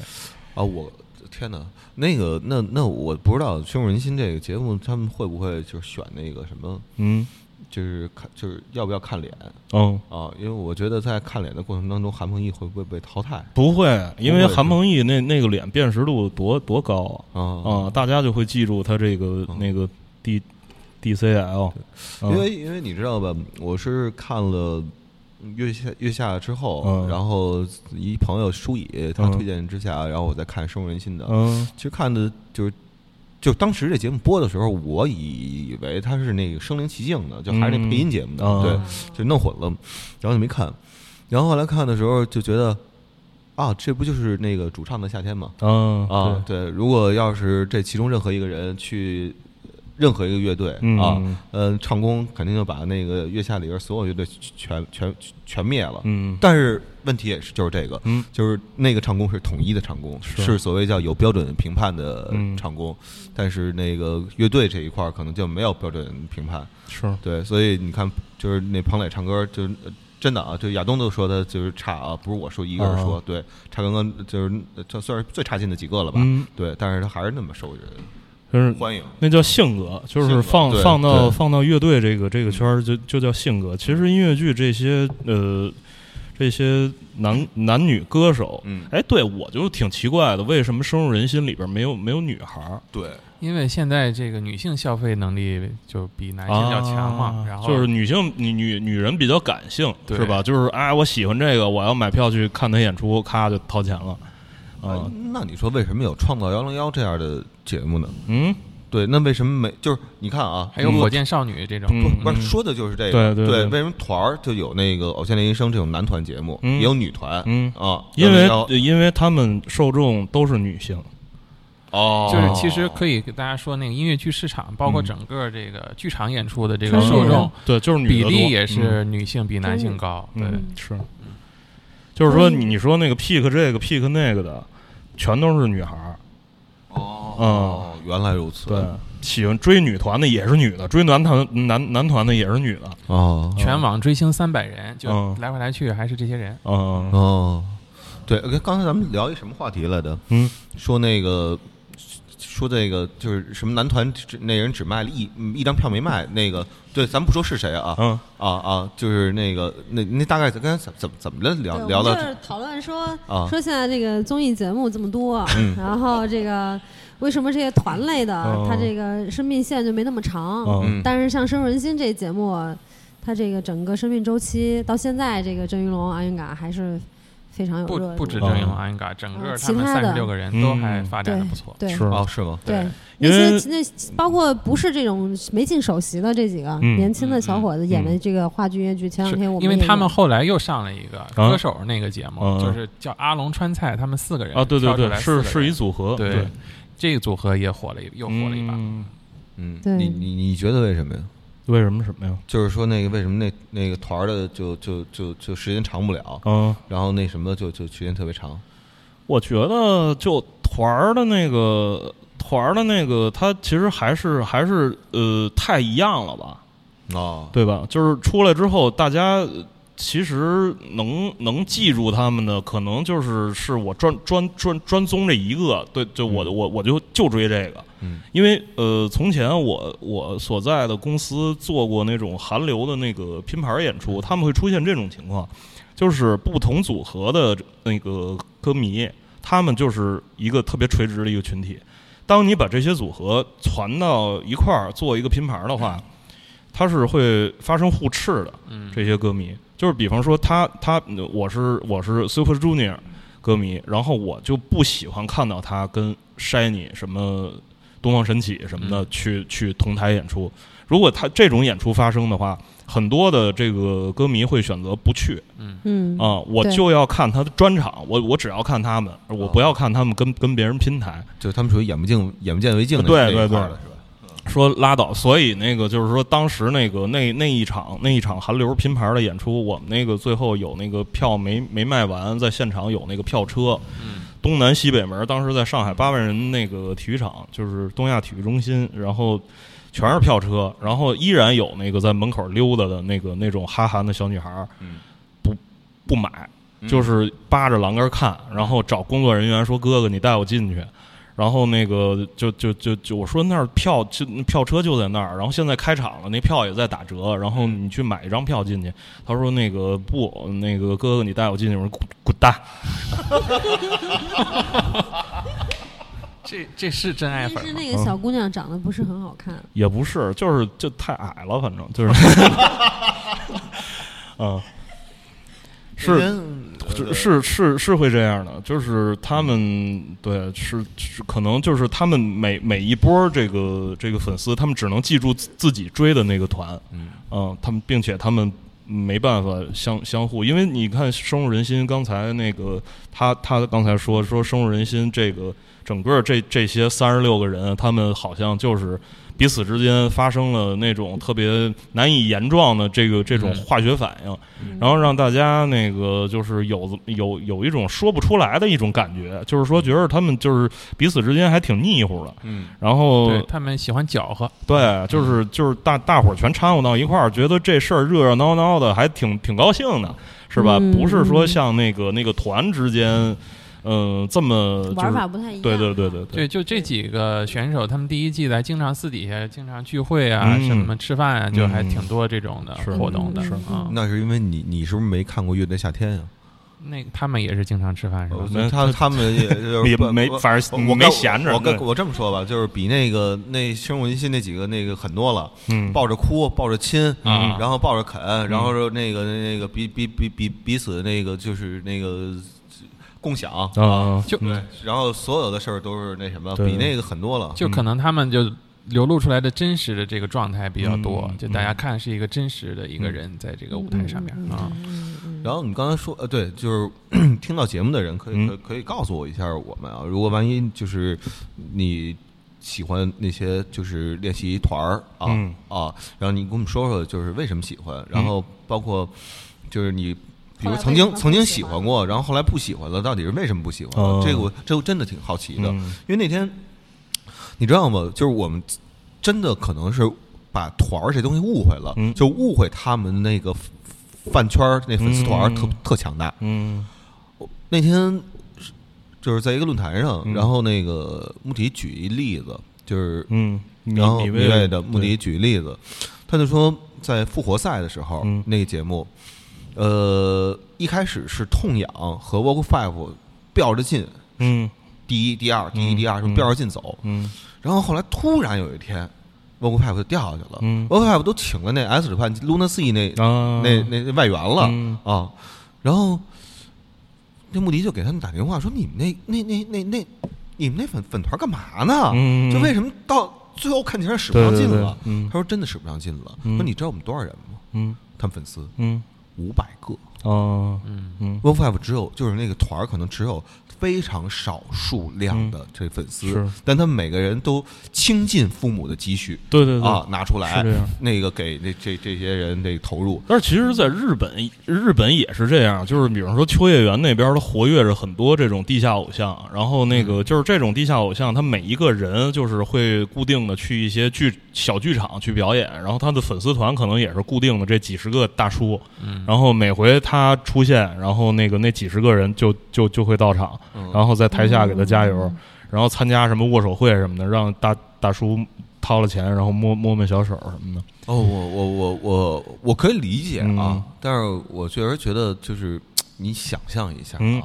啊，我天哪，那个那那我不知道深入人心这个节目，他们会不会就是选那个什么，嗯就是看就是要不要看脸嗯。啊？因为我觉得在看脸的过程当中，韩鹏毅会不会被淘汰不会，因为韩鹏毅那那个脸辨识度多多高啊！啊？啊，大家就会记住他这个嗯那个 D D C L，因为因为你知道吧，我是看了月下月下之后，嗯。然后一朋友舒乙他嗯。推荐之下，然后我再看《深入人心》的。嗯。其实看的就是，就当时这节目播的时候，我以为他是那个声临其境的，就还是那配音节目的，嗯。对，就弄混了，然后就没看。然后后来看的时候就觉得，啊，这不就是那个主唱的夏天吗？嗯。啊，对，如果要是这其中任何一个人去任何一个乐队嗯。啊，呃，唱功肯定就把那个月下里边所有乐队全全全灭了。嗯。但是问题也是就是这个，嗯。就是那个唱功是统一的唱功，是。是所谓叫有标准评判的嗯。唱功，但是那个乐队这一块儿可能就没有标准评判。是。对，所以你看，就是那彭磊唱歌，就是呃真的啊，就亚东都说他就是差啊，不是我说一个人说，啊。对，差刚刚就是呃这算是最差劲的几个了吧？嗯，对，但是他还是那么受人就是欢迎。那叫性格，就是放放到放到乐队这个这个圈儿就就叫性格。其实音乐剧这些呃这些男男女歌手，嗯，哎，对我就挺奇怪的，为什么深入人心里边没有没有女孩儿？对，因为现在这个女性消费能力就比男性要强嘛，啊然后就是女性女女女人比较感性，是吧？就是哎，我喜欢这个，我要买票去看他演出，咔就掏钱了。啊啊，，那你说为什么有《创造幺零幺》这样的节目呢？嗯，对，那为什么没？就是你看啊，还有火箭少女这种，嗯不不是说的就是这个，对对对为什么团儿就有那个《偶像练习生》这种男团节目，嗯也有女团，嗯啊，因为101因为他们受众都是女性，哦，就是其实可以给大家说，那个音乐剧市场，包括嗯。整个这个剧场演出的这个嗯受众对，就是比例也是女性比男性高，嗯。是，就是说你你说那个 pick 这个 pick 那个的，全都是女孩儿，哦，原来如此，对，喜欢追女团的也是女的，追男团男男团的也是女的，哦全网追星三百人，就嗯来回来去还是这些人。嗯哦，对，呃刚才咱们聊一什么话题来着？嗯，说那个。说这个就是什么男团只那人只卖了一嗯一张票没卖，那个对，咱不说是谁啊嗯。啊啊，就是那个那那大概刚才怎怎么怎么了聊聊到就是讨论说啊。说现在这个综艺节目这么多，嗯。然后这个为什么这些团类的嗯它这个生命线就没那么长？嗯。但是像《深入人心》这节目，它这个整个生命周期到现在，这个郑云龙、阿云嘎还是非常有不热度。不止郑永安嘎，整个嗯他们三十六个人都还嗯发展的不错。对是哦，是吗？对，因为那些那包括不是这种没进首席的这几个嗯年轻的小伙子演的嗯这个话剧音乐剧，前两天我们因为他们后来又上了一个歌手那个节目，嗯就是叫阿龙川菜，他们四个人啊，对对对，是是一组合，对对，这个组合也火了一，又火了一把。嗯你你你觉得为什么呀？为什么什么呀？就是说那个为什么那那个团儿的就就就就时间长不了，嗯，然后那什么就就时间特别长。我觉得就团儿的那个团儿的那个，它其实还是还是呃太一样了吧，哦，对吧？就是出来之后，大家呃其实能能记住他们的，可能就是是我专专专专宗这一个，对，就我我我就就追这个，嗯。因为呃，从前我我所在的公司做过那种韩流的那个拼盘演出，他们会出现这种情况，就是不同组合的那个歌迷，他们就是一个特别垂直的一个群体。当你把这些组合攒到一块儿做一个拼盘的话，它是会发生互斥的。嗯，这些歌迷，就是比方说他他我是我是 Super Junior 歌迷，然后我就不喜欢看到他跟 Shiny 什么东方神起什么的嗯去、去同台演出。如果他这种演出发生的话，很多的这个歌迷会选择不去嗯嗯啊、我就要看他的专场，我我只要看他们，我不要看他们跟跟别人拼台。就他们属于眼不见眼不见为净的对那一对对块儿的是吧？说拉倒，所以那个就是说，当时那个那那一场那一场韩流拼盘的演出，我们那个最后有那个票没没卖完，在现场有那个票车，嗯。东南西北门，当时在上海八万人那个体育场，就是东亚体育中心，然后全是票车，然后依然有那个在门口溜达的那个那种哈韩的小女孩不不买，就是扒着栏杆看，然后找工作人员说：“哥哥，你带我进去。”然后那个就就就就我说那儿票就票车就在那儿，然后现在开场了，那票也在打折，然后你去买一张票进去。他说那个不，那个哥哥你带我进去，我说滚滚蛋。这这是真爱但是？那个小姑娘长得不是很好看，也不是，就是就太矮了，反正就是，嗯，是是是是是会这样的，就是他们对是是可能就是他们每每一波这个这个粉丝，他们只能记住自自己追的那个团，嗯。嗯，他们并且他们没办法相相互，因为你看深入人心，刚才那个他他刚才说说深入人心，这个整个这这些三十六个人，他们好像就是彼此之间发生了那种特别难以言状的这个这种嗯。化学反应，然后让大家那个就是有有有一种说不出来的一种感觉，就是说觉得他们就是彼此之间还挺腻乎的，嗯。然后对他们喜欢搅和，对，就是就是大大伙儿全掺和到一块儿，觉得这事儿热热闹闹的，还挺挺高兴的，是吧？嗯。不是说嗯像那个那个团之间，嗯、这么就是玩法不太一样。对对对对对，就这几个选手，他们第一季来经常私底下经常聚会啊，嗯什么吃饭啊，就还嗯挺多这种的活动的是啊。那是因为你你是不是没看过《乐队夏天》呀？那他们也是经常吃饭是吧？没他他们也就是 也没反正我没闲着我跟我这么说吧，就是比那个那深入人心那几个那个很多了，嗯抱着哭，抱着亲，啊然后抱着啃，然后说那个那个彼彼彼彼彼此那个就是那个共享，啊，就嗯然后所有的事儿都是那什么，比那个很多了。就可能他们就流露出来的真实的这个状态比较多，嗯就大家看是一个真实的一个人在这个舞台上面嗯啊。。嗯嗯嗯然后你刚才说，呃，对，就是听到节目的人可以嗯可以可以告诉我一下我们啊，如果万一就是你喜欢那些就是练习团儿啊、嗯啊，然后你跟我们说说就是为什么喜欢，然后包括就是你。比如曾经曾经喜欢过，然后后来不喜欢了，到底是为什么不喜欢了？哦这个我这个真的挺好奇的，嗯因为那天你知道吗？就是我们真的可能是把团儿这东西误会了，嗯就误会他们那个饭圈儿那粉丝团儿特、嗯特强大。嗯那天就是在一个论坛上，嗯然后那个穆迪举一例子，就是嗯，然后米米未未的穆迪举例子，他就说在复活赛的时候，嗯那个节目，呃，一开始是痛痒和 Vogue Five 飙着进，嗯第一、第二、第一、嗯第二，嗯飙着进走，嗯然后后来突然有一天，Vogue Five 就掉下去了。嗯 Vogue Five 都请了那 S 指判 Luna C 那、啊那那那外援了、嗯啊，然后那穆迪就给他们打电话说：“你们那那那那那，你们那粉粉团干嘛呢？嗯就为什么到最后看起来使不上劲了？”嗯他说：“真的使不上劲了。嗯说你知道我们多少人吗？嗯他们粉丝嗯五百个。哦嗯嗯 One Five 只有就是那个团儿可能只有非常少数量的这粉丝，是。但他们每个人都倾尽父母的积蓄对对对啊拿出来那个给这这这些人这投入。但是其实，在日本，日本也是这样，就是比方说秋叶原那边，它活跃着很多这种地下偶像，然后那嗯。个就是这种地下偶像，他每一个人就是会固定的去一些剧小剧场去表演，然后他的粉丝团可能也是固定的这几十个大叔，嗯。然后每回他出现，然后那个那几十个人就就就会到场，嗯然后在台下给他加油，嗯。然后参加什么握手会什么的，让大大叔掏了钱，然后摸摸摸小手什么的。哦，我我我我我可以理解啊，嗯。但是我确实觉得就是你想象一下啊，嗯。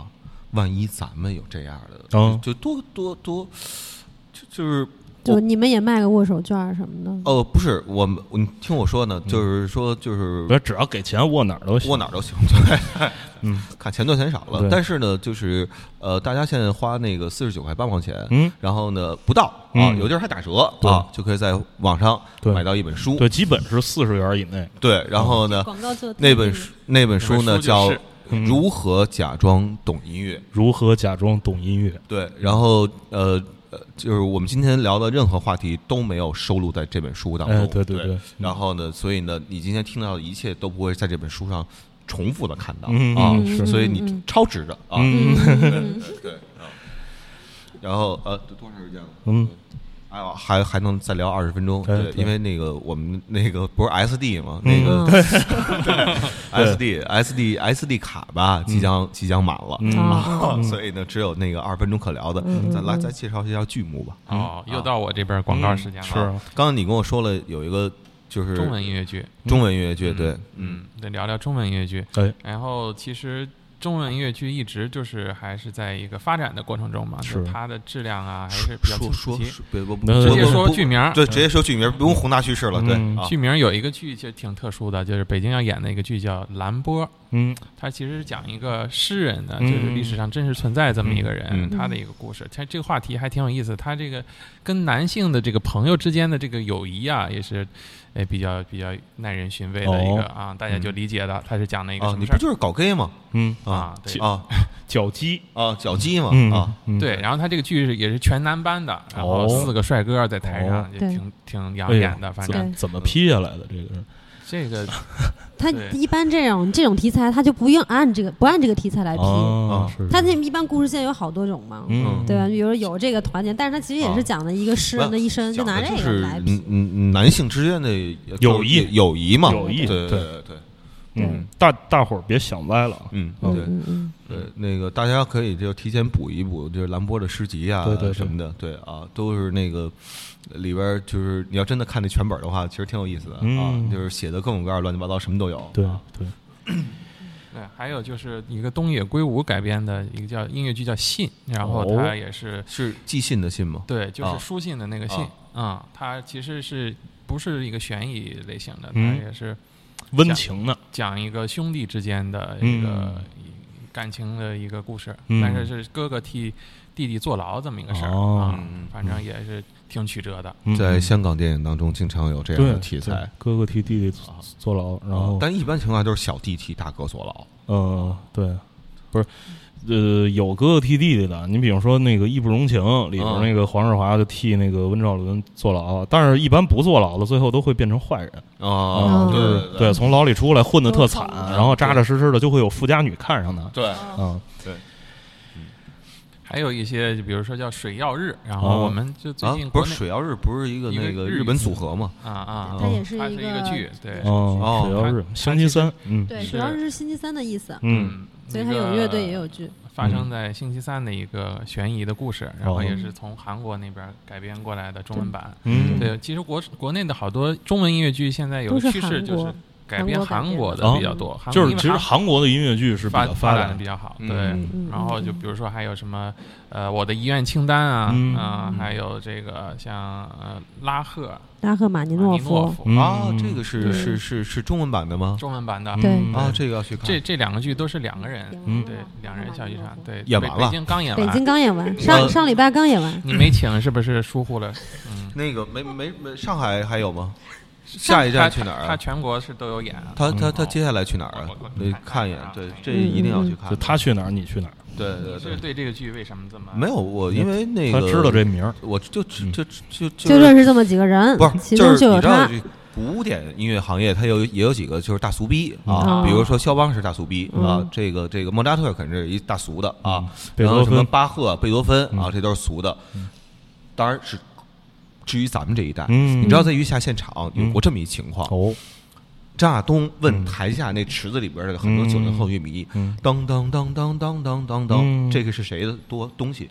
万一咱们有这样的，哦就多多多，就就是就你们也卖个握手券儿什么的。哦，不是我们，你听我说嗯呢，就是说就是不，只要给钱，握哪儿都行。握哪儿都行，对，嗯，看钱多钱少了。但是呢，就是呃，大家现在花那个四十九块八毛钱，嗯，然后呢不到啊，嗯有地儿还打折啊，就可以在网上买到一本书。对，基本是四十元以内。对，然后呢，广告做那本书那本书呢本书就叫如何假装懂音乐》。如何假装懂音乐？对，然后呃呃，就是我们今天聊的任何话题都没有收录在这本书当中。哎对对对对然后呢，所以呢，你今天听到的一切都不会在这本书上重复的看到、嗯啊，是所以你超值的啊。对啊。然后呃，多长时间了？嗯，哎呦，还还能再聊二十分钟，对，因为那个我们那个不是 SD 吗？那个嗯 SD SD SD 卡吧，即将即将满了，所以呢，只有那个二十分钟可聊的嗯，咱来嗯再介绍一下剧目吧。哦，又到我这边广告时间了。是啊刚刚你跟我说了有一个就是中文音乐剧，中文音乐剧，对，嗯，得聊聊中文音乐剧。对，然后其实中文音乐剧一直就是还是在一个发展的过程中嘛，是它的质量啊还是比较说说不那直接说剧名，对，直接说剧名，不用宏大叙事了，对剧名有一个剧其实挺特殊的，就是北京要演的一个剧叫《蓝波》，嗯它其实是讲一个诗人的，嗯就是历史上真实存在这么一个人，嗯他的一个故事。他这个话题还挺有意思，他这个跟男性的这个朋友之间的这个友谊啊，也是。哎，比较比较耐人寻味的一个、哦啊，大家就理解了，他是讲了一个啊，什么事儿你不就是搞 gay 吗？嗯，啊？对啊脚鸡啊，脚鸡嘛嗯啊，嗯对，然后他这个剧是也是全男班的，然后哦四个帅哥在台上挺挺养眼的，反正怎么批下来的？这个是这个 他一般这种这种题材，他就不用按这个不按这个题材来批。他那一般故事线有好多种嘛，嗯。对吧？比如有这个团结，但是他其实也是讲的一个诗人的一生，就拿这个来批。嗯嗯男性之间的友谊。友谊嘛，友谊。对对。对对，嗯，大大伙儿别想歪了。啊。嗯嗯对。对，那个大家可以就提前补一补，就是兰波的诗集啊，对对对。什么的，对啊，都是那个里边就是你要真的看那全本的话，其实挺有意思的、啊嗯，就是写的各种各样乱七八糟，什么都有。对啊。对，对，还有就是一个东野圭吾改编的一个叫音乐剧叫《信》，然后哦。它也是是寄信的信吗？对，就是啊书信的那个信啊。啊，它其实是不是一个悬疑类型的，它嗯也是温情的，讲一个兄弟之间的一个嗯。感情的一个故事，嗯。但是是哥哥替弟弟坐牢这么一个事儿哦啊嗯，反正也是挺曲折的。嗯在香港电影当中，经常有这样的题材，哥哥替弟弟坐坐牢，然后啊但一般情况下都是小弟替大哥坐牢。呃，对，不是，呃，有哥哥替弟弟的。你比如说那个《义不容情》里边嗯那个黄日华就替那个温兆伦坐牢，但是一般不坐牢的，最后都会变成坏人啊就是对对，从牢里出来混的特惨然后扎扎实实的就会有富家女看上他。对，嗯，还有一些，就比如说叫水曜日，然哦后我们就最啊近，不是水曜日不是一个那个日本组合嘛？啊啊，它也是一它是一个剧，对，哦，哦水曜日，星期三，嗯对，水曜日是。星期三的意思，嗯，所以它有乐队也有剧。发生在星期三的一个悬疑的故事，然后哦。也是从韩国那边改编过来的中文版。嗯，对，其实国国内的好多中文音乐剧现在有趋势，就是改编韩韩国的比较多，韩就是其实韩韩国的音乐剧是比发较发展展的比较好，嗯。对。然后就比如说还有什么呃我的遗愿清单啊，嗯。啊还有这个像呃拉赫拉赫玛尼马诺夫，尼诺夫。嗯。啊，这个是是是是中文版的吗？中文版的，对。嗯啊，这个要去看。这这两个剧都是两个人，嗯。对，两人小剧场，对，演完了。北京刚演完，北京刚演完，上呃上礼拜刚演完。你没请是不是疏忽了？嗯，那个没没没，上海还有吗？下一站去哪儿他啊？全国是都有演啊。他他他嗯接下来去哪儿啊？得看看一眼，对，这一定要去看就。他去哪儿，你去哪儿。对对对，对这个剧为什么这么没有我，因为那个他知道这名儿，我就就就就就认识这么几个人，不是，其中就有他。你知道古典音乐行业，它有也有几个就是大俗逼啊，嗯比如说肖邦是大俗逼啊嗯，这个这个莫扎特肯定是一大俗的啊，贝然后什么，巴赫、贝多芬啊，嗯这都是俗的。当然是至于咱们这一代，嗯，你知道在月下现场有嗯。过这么一情况，哦，张亚东问嗯台下那池子里边的很多九零后乐迷，嗯，当当当当当当当这个是谁的多东西？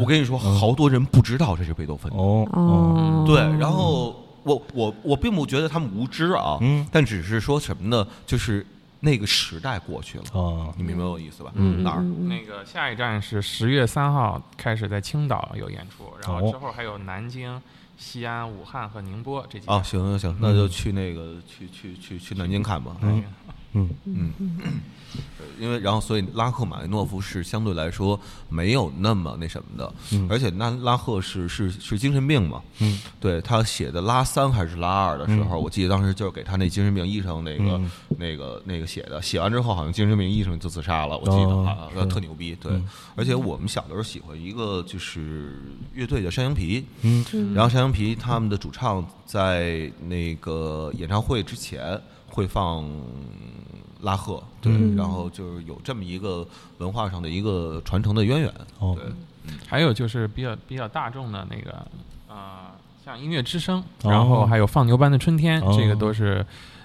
我跟你说，嗯好多人不知道这是贝多芬。哦。哦，哦，对，然后我我我并不觉得他们无知啊，嗯。但只是说什么呢？就是那个时代过去了，哦，你明白我意思吧？嗯哪儿？嗯那个下一站是十月三号开始在青岛有演出，然后哦之后还有南京、西安、武汉和宁波这几哦，行行行，那就去那个去去去去南京看吧。嗯嗯。嗯，因为然后所以拉赫马尼诺夫是相对来说没有那么那什么的，嗯。而且那拉赫是是是精神病嘛，嗯。对他写的拉三还是拉二的时候，我记得当时就是给他那精神病医生那个、嗯。那个那个写的，写完之后好像精神病医生就自杀了，我记得哦啊，是特牛逼，对，嗯。而且我们小的时候喜欢一个就是乐队叫山羊皮，嗯。嗯然后山羊皮他们的主唱在那个演唱会之前会放拉赫，对，嗯。然后就是有这么一个文化上的一个传承的渊源，哦。对，还有就是比较比较大众的那个呃，像音乐之声，哦。然后还有放牛班的春天，哦。这个都是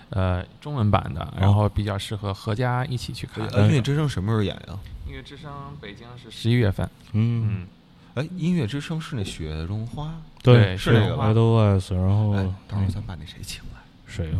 呃中文版的，然后比较适合合家一起去看。呃，音乐之声什么时候演呀？音乐之声北京是十一月份，嗯，嗯，哎，音乐之声是那雪绒花，对是那个。吧 Edelweiss，然后哎，到时候嗯。咱把那谁请来。谁呀？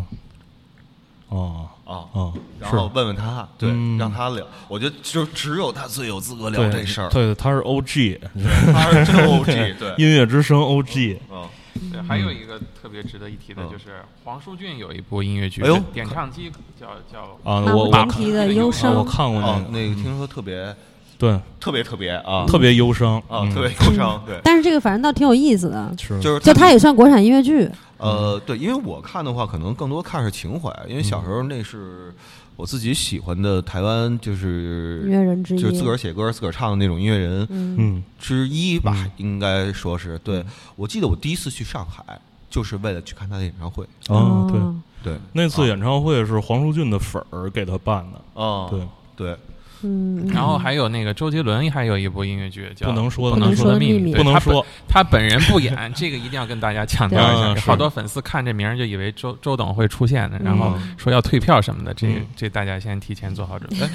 哦啊。哦，然后问问他，对，嗯。让他聊。我觉得就只有他最有资格聊对这事儿。对，他是 OG，他是真 OG，对，音乐之声 OG，嗯，对，还有一个特别值得一提的嗯。就是黄舒骏有一部音乐剧，哎呦点唱机叫叫啊，我我看边蹄的忧啊伤我，看过哦，那个，那个听说特别对，特别特别啊，特别忧伤啊，嗯特别忧伤，对，但是这个反正倒挺有意思的，是。就是就它也算国产音乐剧。呃，对，因为我看的话，可能更多看是情怀，因为小时候那是我自己喜欢的台湾，就音是乐人之一，就是自个儿写歌、自个儿唱的那种音乐人嗯。嗯之一吧嗯，应该说是。对我记得我第一次去上海，就是为了去看他的演唱会。啊，对，哦。对，那次演唱会是黄舒骏的粉儿给他办的，哦，对，对，嗯，然后还有那个周杰伦还有一部音乐剧叫不能说不能说的秘密不能说，他本人不演，这个一定要跟大家强调一下。好多粉丝看这名儿就以为周周董会出现的，然后嗯说要退票什么的，这嗯这大家先提前做好准备。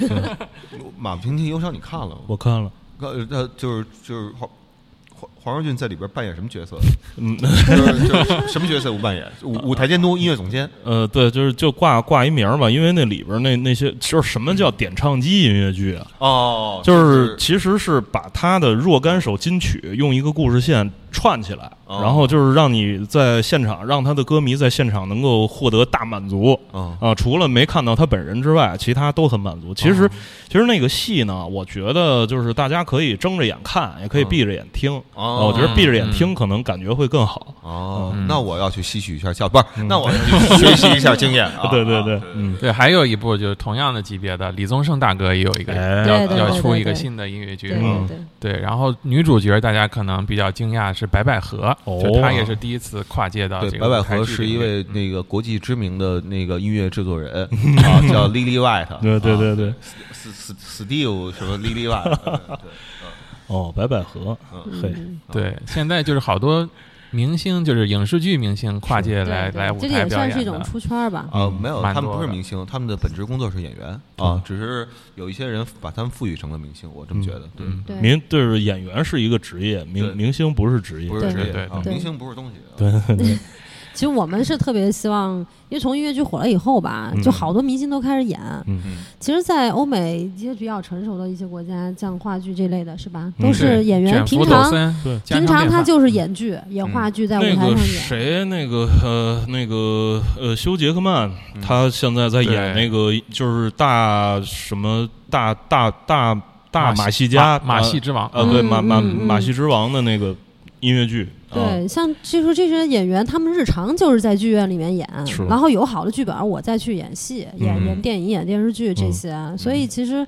马不停蹄忧伤你看了吗？我看了，呃，他就是就是黄黄黄荣俊在里边扮演什么角色？嗯，就是就是什么角色不扮演？舞舞台监督、音乐总监。呃，对，就是就挂挂一名儿吧，因为那里边儿那那些就是什么叫点唱机音乐剧啊？哦就是其实是把他的若干首金曲用一个故事线串起来，哦。然后就是让你在现场，让他的歌迷在现场能够获得大满足。嗯啊！除了没看到他本人之外，其他都很满足。其实，其实那个戏呢，我觉得就是大家可以睁着眼看，也可以嗯闭着眼听。哦。啊我觉得闭着眼听可能感觉会更好。哦，嗯。那我要去吸取一下教，不是？嗯。那我要去学习一下经验。啊！对对对。啊，嗯，对，还有一部就是同样的级别的李宗盛大哥也有一个哎要要出一个新的音乐剧。对，嗯。对对，对，然后女主角大家可能比较惊讶是白百合，哦。就她也是第一次跨界到这个白百个舞台剧合是一位那个国际知名的那个音乐制作人啊，叫 Lily White。对对对对，斯斯 Steve 什么 Lily White？对对哦，白百合，嗯。嘿，嗯对，现在就是好多明星，就是影视剧明星跨界对来来舞台表演算是一种。出圈儿吧。啊，嗯没有，他们不是明星，他们的本职工作是演员。啊，只是有一些人把他们赋予成了明星，我这么觉得。对，嗯，明就是演员是一个职业，明明星不是职业，不是职业明星不是东西。啊。对对对，其实我们是特别希望，因为从音乐剧火了以后吧，就嗯好多明星都开始演。嗯。其实，在欧美一些比较成熟的一些国家，像话剧这类的，是吧？嗯都是演员平常平常他就是演剧、演话剧，在舞台上演。谁，那个呃，那个呃，休·杰克曼，他现在在演那个就是大什么大大大大马戏家马戏之王，呃，对嗯马马马戏之王的那个音乐剧，啊对，像就是这些演员，他们日常就是在剧院里面演，然后有好的剧本，我再去演戏、演嗯。演电影、演电视剧这些。所以其实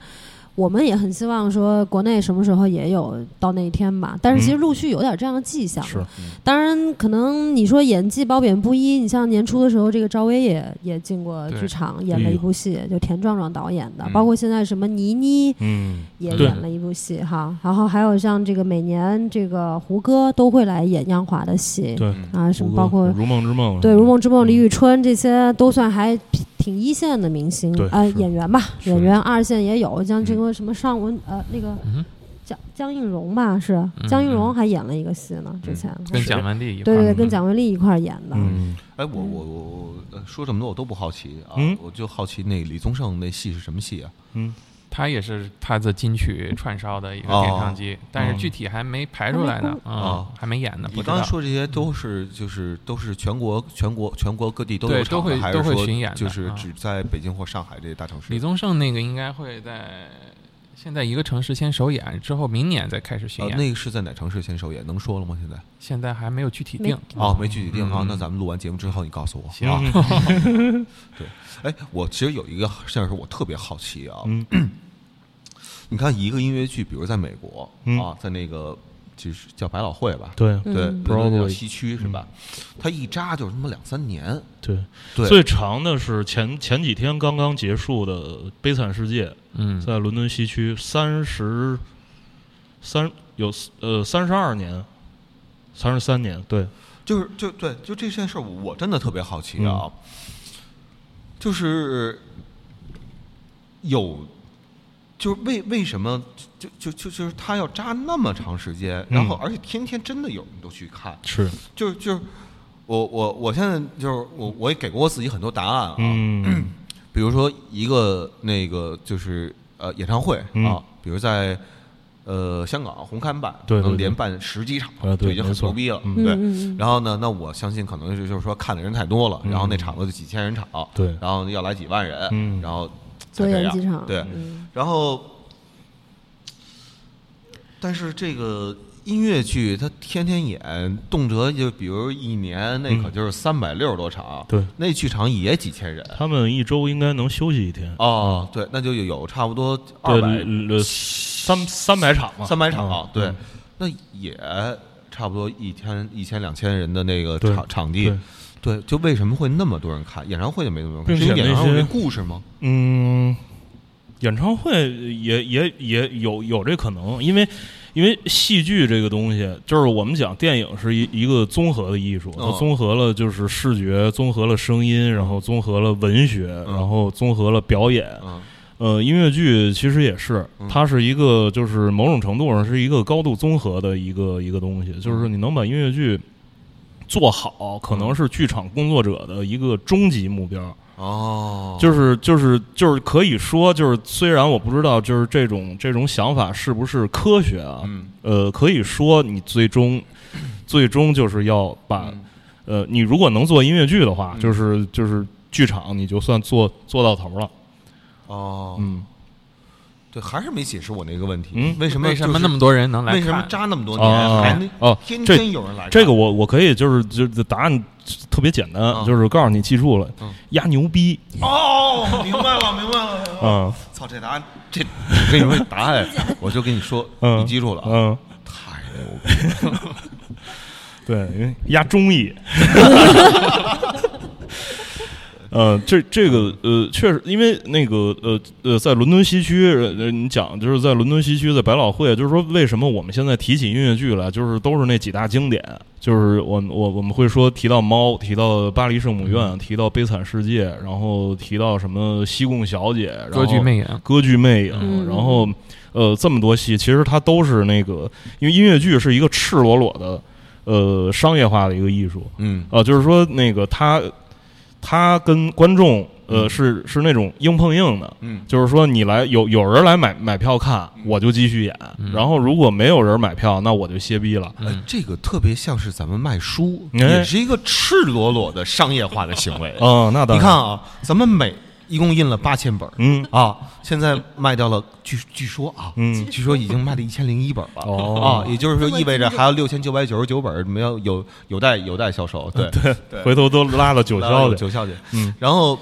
我们也很希望说，国内什么时候也有到那一天吧。但是其实嗯陆续有点这样的迹象。是当然，可能你说演技褒贬不一。你像年初的时候，这个赵薇也也进过剧场演了一部戏，就田壮壮导演的，嗯包括现在什么倪妮。嗯，也演了一部戏哈，然后还有像这个每年这个胡歌都会来演央华的戏，对，啊，什么包括如梦之梦，对《如梦之梦》嗯李宇春这些都算还挺挺一线的明星啊呃演员吧，演员二线也有，像这嗯。个什么尚雯呃那个嗯江江映蓉吧是嗯江映蓉嗯。还演了一个戏呢，之前跟蒋雯丽一块对对对儿跟蒋雯丽一块儿演的，嗯，哎，我我我我呃说这么多我都不好奇啊，嗯。我就好奇那李宗盛那戏是什么戏啊？嗯他也是他的金曲串烧的一个哦点唱机，但是具体还没排出来呢啊，嗯哦，还没演呢，你刚。刚才说这些都是就是都是全国全国全国各地都有场都会都会还是说巡演就是啊只在北京或上海这些大城市？李宗盛那个应该会在现在一个城市先首演，之后明年再开始巡呃，演，那个是在哪城市先首演？能说了吗？现在？现在还没有具体定。哦，没具体定啊嗯。那咱们录完节目之后，你告诉我。行啊。嗯 哎，我其实有一个事儿是我特别好奇啊。嗯 你看一个音乐剧，比如在美国嗯啊，在那个就是叫百老汇吧，对嗯对，伦敦西区是吧？它一扎就是他妈两三年。对，对，最长的是前前几天刚刚结束的《悲惨世界》，嗯，在伦敦西区三十三有呃三十二年，三十三年，对，就是就对，就这件事儿，我真的特别好奇嗯啊。就是有，就是为为什么就就就就是他要扎那么长时间，然后嗯。而且天天真的有人都去看，是，就是就是我我我现在就是我我也给过我自己很多答案啊，嗯。比如说一个那个就是呃演唱会嗯啊，比如在呃香港红磡办，对对对能连办十几场，啊对就已经很牛逼了，嗯。对。然后呢，那我相信可能是就是说看的人太多了，嗯然后那场子就几千人场，对。然后要来几万人，嗯。然后才多这样演几场，对，嗯。然后，但是这个音乐剧它天天演，动辄就比如一年那可嗯。就是三百六十多场，对，那剧场也几千人。他们一周应该能休息一天，哦，对，那就有差不多二，百呃三三百场嘛，三百场啊，对嗯，那也差不多一天一千两千人的那个场场地对，对，就为什么会那么多人看？演唱会就没那么多人看，并且是因为演唱会故事吗？嗯，演唱会也也也有有这可能，因为因为戏剧这个东西，就是我们讲电影是一一个综合的艺术，它嗯综合了就是视觉，综合了声音，然后综合了文学，嗯然后综合了表演。嗯呃，音乐剧其实也是嗯，它是一个就是某种程度上是一个高度综合的一个一个东西，嗯就是你能把音乐剧做好，可能是剧场工作者的一个终极目标。哦，就是就是就是可以说，就是虽然我不知道，就是这种这种想法是不是科学啊？嗯呃，可以说你最终最终就是要把、嗯呃，你如果能做音乐剧的话，嗯就是就是剧场你就算做做到头了。哦，嗯对，还是没解释我那个问题，嗯为什么为什么那么多人能来为什么？扎那么多年，哦还能哦天这天有人来看？这个我我可以就是就是答案特别简单，嗯就是告诉你记住了，嗯压牛逼哦，明白了，明白了，明白了。啊操，这答案，这我跟你说答案，我就跟你说，嗯你记住了啊，嗯，太牛逼了。对，因为压中译。呃，这这个呃，确实，因为那个呃呃，在伦敦西区，呃，你讲就是在伦敦西区，在百老汇，就是说为什么我们现在提起音乐剧来，就是都是那几大经典，就是我我我们会说提到猫，提到巴黎圣母院，提到悲惨世界，然后提到什么西贡小姐，然后歌剧魅影，歌剧魅影，嗯然后呃这么多戏，其实它都是那个，因为音乐剧是一个赤裸裸的呃商业化的一个艺术。嗯啊，就是说那个他他跟观众呃嗯。是是那种硬碰硬的，嗯。就是说你来有有人来买买票看，我就继续演，嗯。然后如果没有人买票，那我就歇逼了。呃，这个特别像是咱们卖书，哎。也是一个赤裸裸的商业化的行为。嗯，那当然，你看啊，咱们每一共印了八千本嗯啊，现在卖掉了，据据说啊，嗯据说已经卖了一千零一本了。哦啊，也就是说意味着还有六千九百九十九本没有有有待有待销售。对对回头都拉到九霄去。九霄去。嗯，然后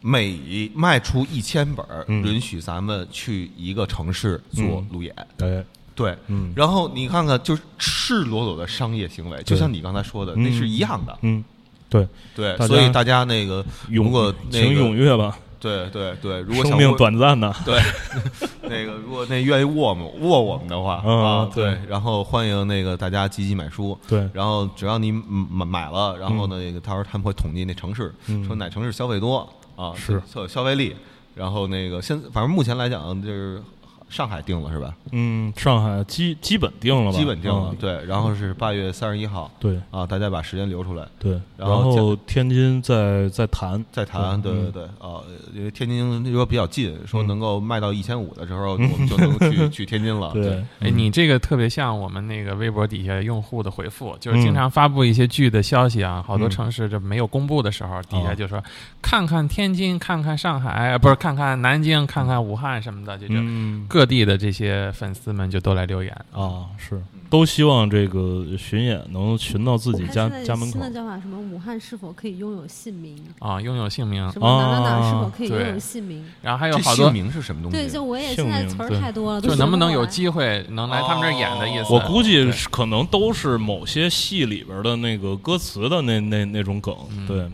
每卖出一千本允许咱们去一个城市做嗯路演。对，对，嗯然后你看看，就是赤裸裸的商业行为，就像你刚才说的，那是一样的。嗯，对，对，所以大家那个如果那请个踊跃吧，对对对，如果生命想握短暂的。对，那个如果那愿意握我们握我们的话嗯啊，对对，然后欢迎那个大家积极买书，对然后只要你嗯买买了，然后呢，那个到时候他们会统计那城市，嗯说哪城市消费多啊，是消消费力，然后那个现反正目前来讲就是上海定了是吧？嗯，上海基基本定了吧？基本定了，嗯。对，然后是八月三十一号对。啊，大家把时间留出来。对，然然后后天津再再谈，再谈，对对对，啊，因为天津那时候比较近，说能够卖到一千五的时候，我们就能去 去天津了。对，哎，你这个特别像我们那个微博底下用户的回复，就是嗯经常发布一些剧的消息啊，好多嗯。城市就没有公布的时候，底下哦。就说看看天津，看看上海，呃不是看看南京，看看武汉什么的，就就嗯各地的这些粉丝们就都来留言。啊是，都希望这个巡演能巡到自己家家门口新。的叫法什么？武汉是否可以拥有姓名？啊，拥有姓名什，么哪哪哪是否啊可以拥有姓名？然后还有好多姓名是什么东西？对，就我也现在词儿太多了，都就能不能有机会能来他们这儿演的意思。我估计可能都是某些戏里边的那个歌词的那那那种梗，嗯对，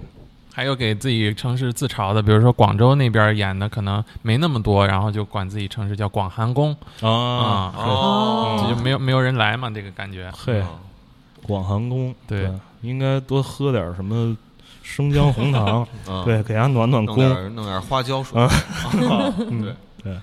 还有给自己城市自嘲的，比如说广州那边演的可能没那么多，然后就管自己城市叫广寒宫啊，啊，哦这就没有没有人来嘛，这个感觉。嘿，啊广寒宫，对应该多喝点什么生姜红糖，啊，对，给它暖暖弄宫。弄点花椒水。啊啊 对，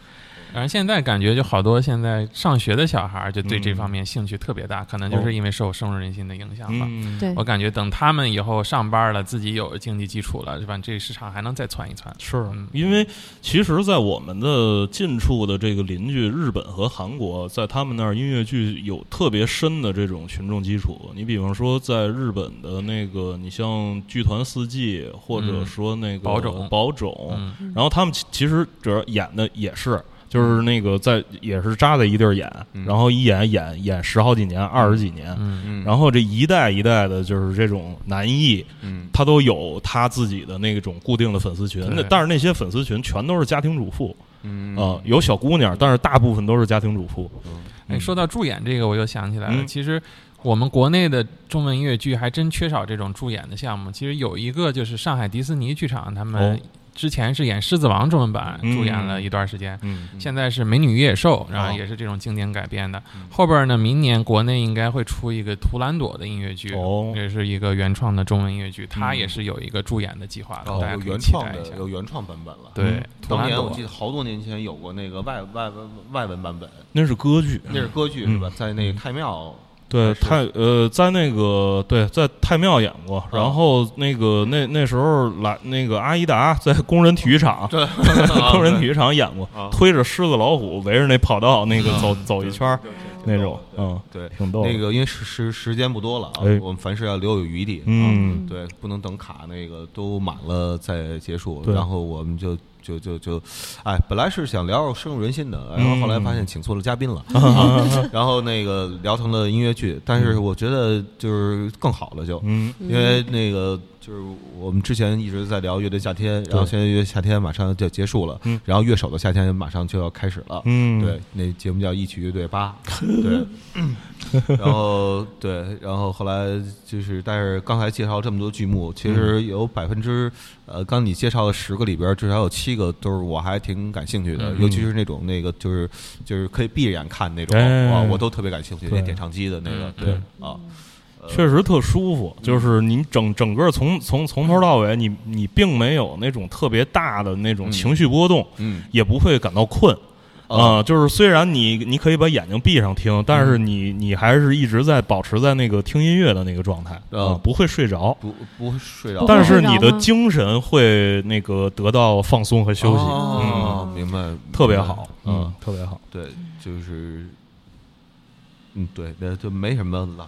然后现在感觉就好多现在上学的小孩儿就对这嗯方面兴趣特别大，可能就是因为受深入人心的影响吧。嗯，对我感觉等他们以后上班了，自己有经济基础了，是吧？这个市场还能再窜一窜。是嗯因为其实，在我们的近处的这个邻居日本和韩国，在他们那儿音乐剧有特别深的这种群众基础。你比方说，在日本的那个，你像剧团四季，或者嗯说那个宝冢宝冢，嗯然后他们其其实主要演的也是。就是那个在也是扎在一地儿演，嗯。然后一演演演十好几年、二十几年，然后这一代一代的，就是这种男艺，嗯。他都有他自己的那种固定的粉丝群。那但是那些粉丝群全都是家庭主妇嗯。啊、有小姑娘，但是大部分都是家庭主妇。哎，说到助演这个，我又想起来了，嗯。其实我们国内的中文音乐剧还真缺少这种助演的项目。其实有一个就是上海迪士尼剧场，他们哦之前是演《狮子王》中文版，主演了一段时间。嗯现在是《美女与野兽》，然后哦。也是这种经典改编的。嗯。后边呢，明年国内应该会出一个《图兰朵》的音乐剧，哦。也是一个原创的中文音乐剧，它嗯也是有一个助演的计划的，哦大家可以有原创期待一下。的。有原创版本了。对，当年我记得好多年前有过那个外外文外文版本，那是歌剧，那是歌剧嗯。是吧？在那个太庙对太呃，在那个对在太庙演过，哦然后那个那那时候来那个阿依达在工人体育场，对，工人体育场演过啊，推着狮子老虎围着那跑道那个走走一圈儿那种，嗯，对，挺逗。那个因为时时时间不多了啊哎，我们凡事要留有余地啊。嗯。对，不能等卡那个都满了再结束，然后我们就就就就，哎，本来是想聊深入人心的，然后后来发现请错了嘉宾了，啊、然后那个聊成了音乐剧，但是我觉得就是更好了就，嗯。因为那个就是我们之前一直在聊乐队夏天，然后现在乐队夏天马上就要结束了，嗯。然后乐手的夏天马上就要开始了，嗯，对，那节目叫一曲乐队八，对，然后对，然后后来就是，但是刚才介绍这么多剧目，其实有百分之呃，刚你介绍的十个里边，至少有七个都是我还挺感兴趣的，嗯尤其是那种那个就是就是可以闭着眼看那种，哎哇，我都特别感兴趣，那点唱机的那个，嗯对。啊，确实特舒服，就是你整整个从从从头到尾，你你并没有那种特别大的那种嗯。情绪波动，嗯。也不会感到困。啊、就是虽然你你可以把眼睛闭上听，但是你你还是一直在保持在那个听音乐的那个状态啊、嗯不会睡着。不不会睡着但是你的精神会那个得到放松和休息，哦，明白，特别好，嗯嗯，，特别好。对，就是，嗯，对，那就没什么了。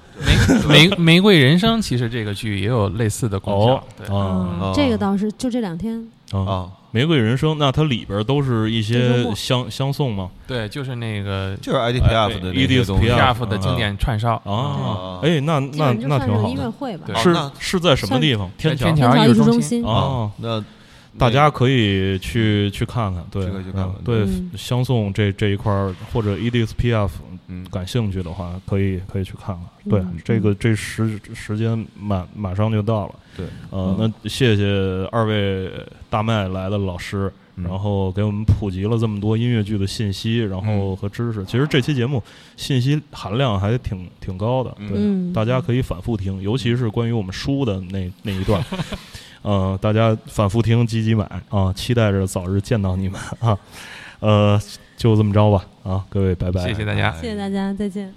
玫玫玫瑰人生其实这个剧也有类似的功效哦，对，啊哦这个倒是就这两天，啊！啊，玫瑰人生，那它里边都是一些相相送吗？对，就是那个就是 IDPF 的那些东西。EDSPF Piaf 的经典串烧，啊，嗯哎，那那那挺好的。音乐会吧。是是在什么地方？天桥。天天桥艺术中中心。啊，那大家可以去去看看，对，去看对嗯相送这这一块儿或者 EDSPF 嗯，感兴趣的话，可以可以去看看。对嗯，这个这时时间马马上就到了。对，呃，嗯那谢谢二位大麦来的老师，嗯然后给我们普及了这么多音乐剧的信息，然后嗯和知识。其实这期节目信息含量还挺挺高的，嗯对，嗯，大家可以反复听，尤其是关于我们书的那那一段。呃，大家反复听，积极买啊！期待着早日见到你们啊！呃，就这么着吧啊！各位，拜拜。谢谢大家。谢谢大家，再见。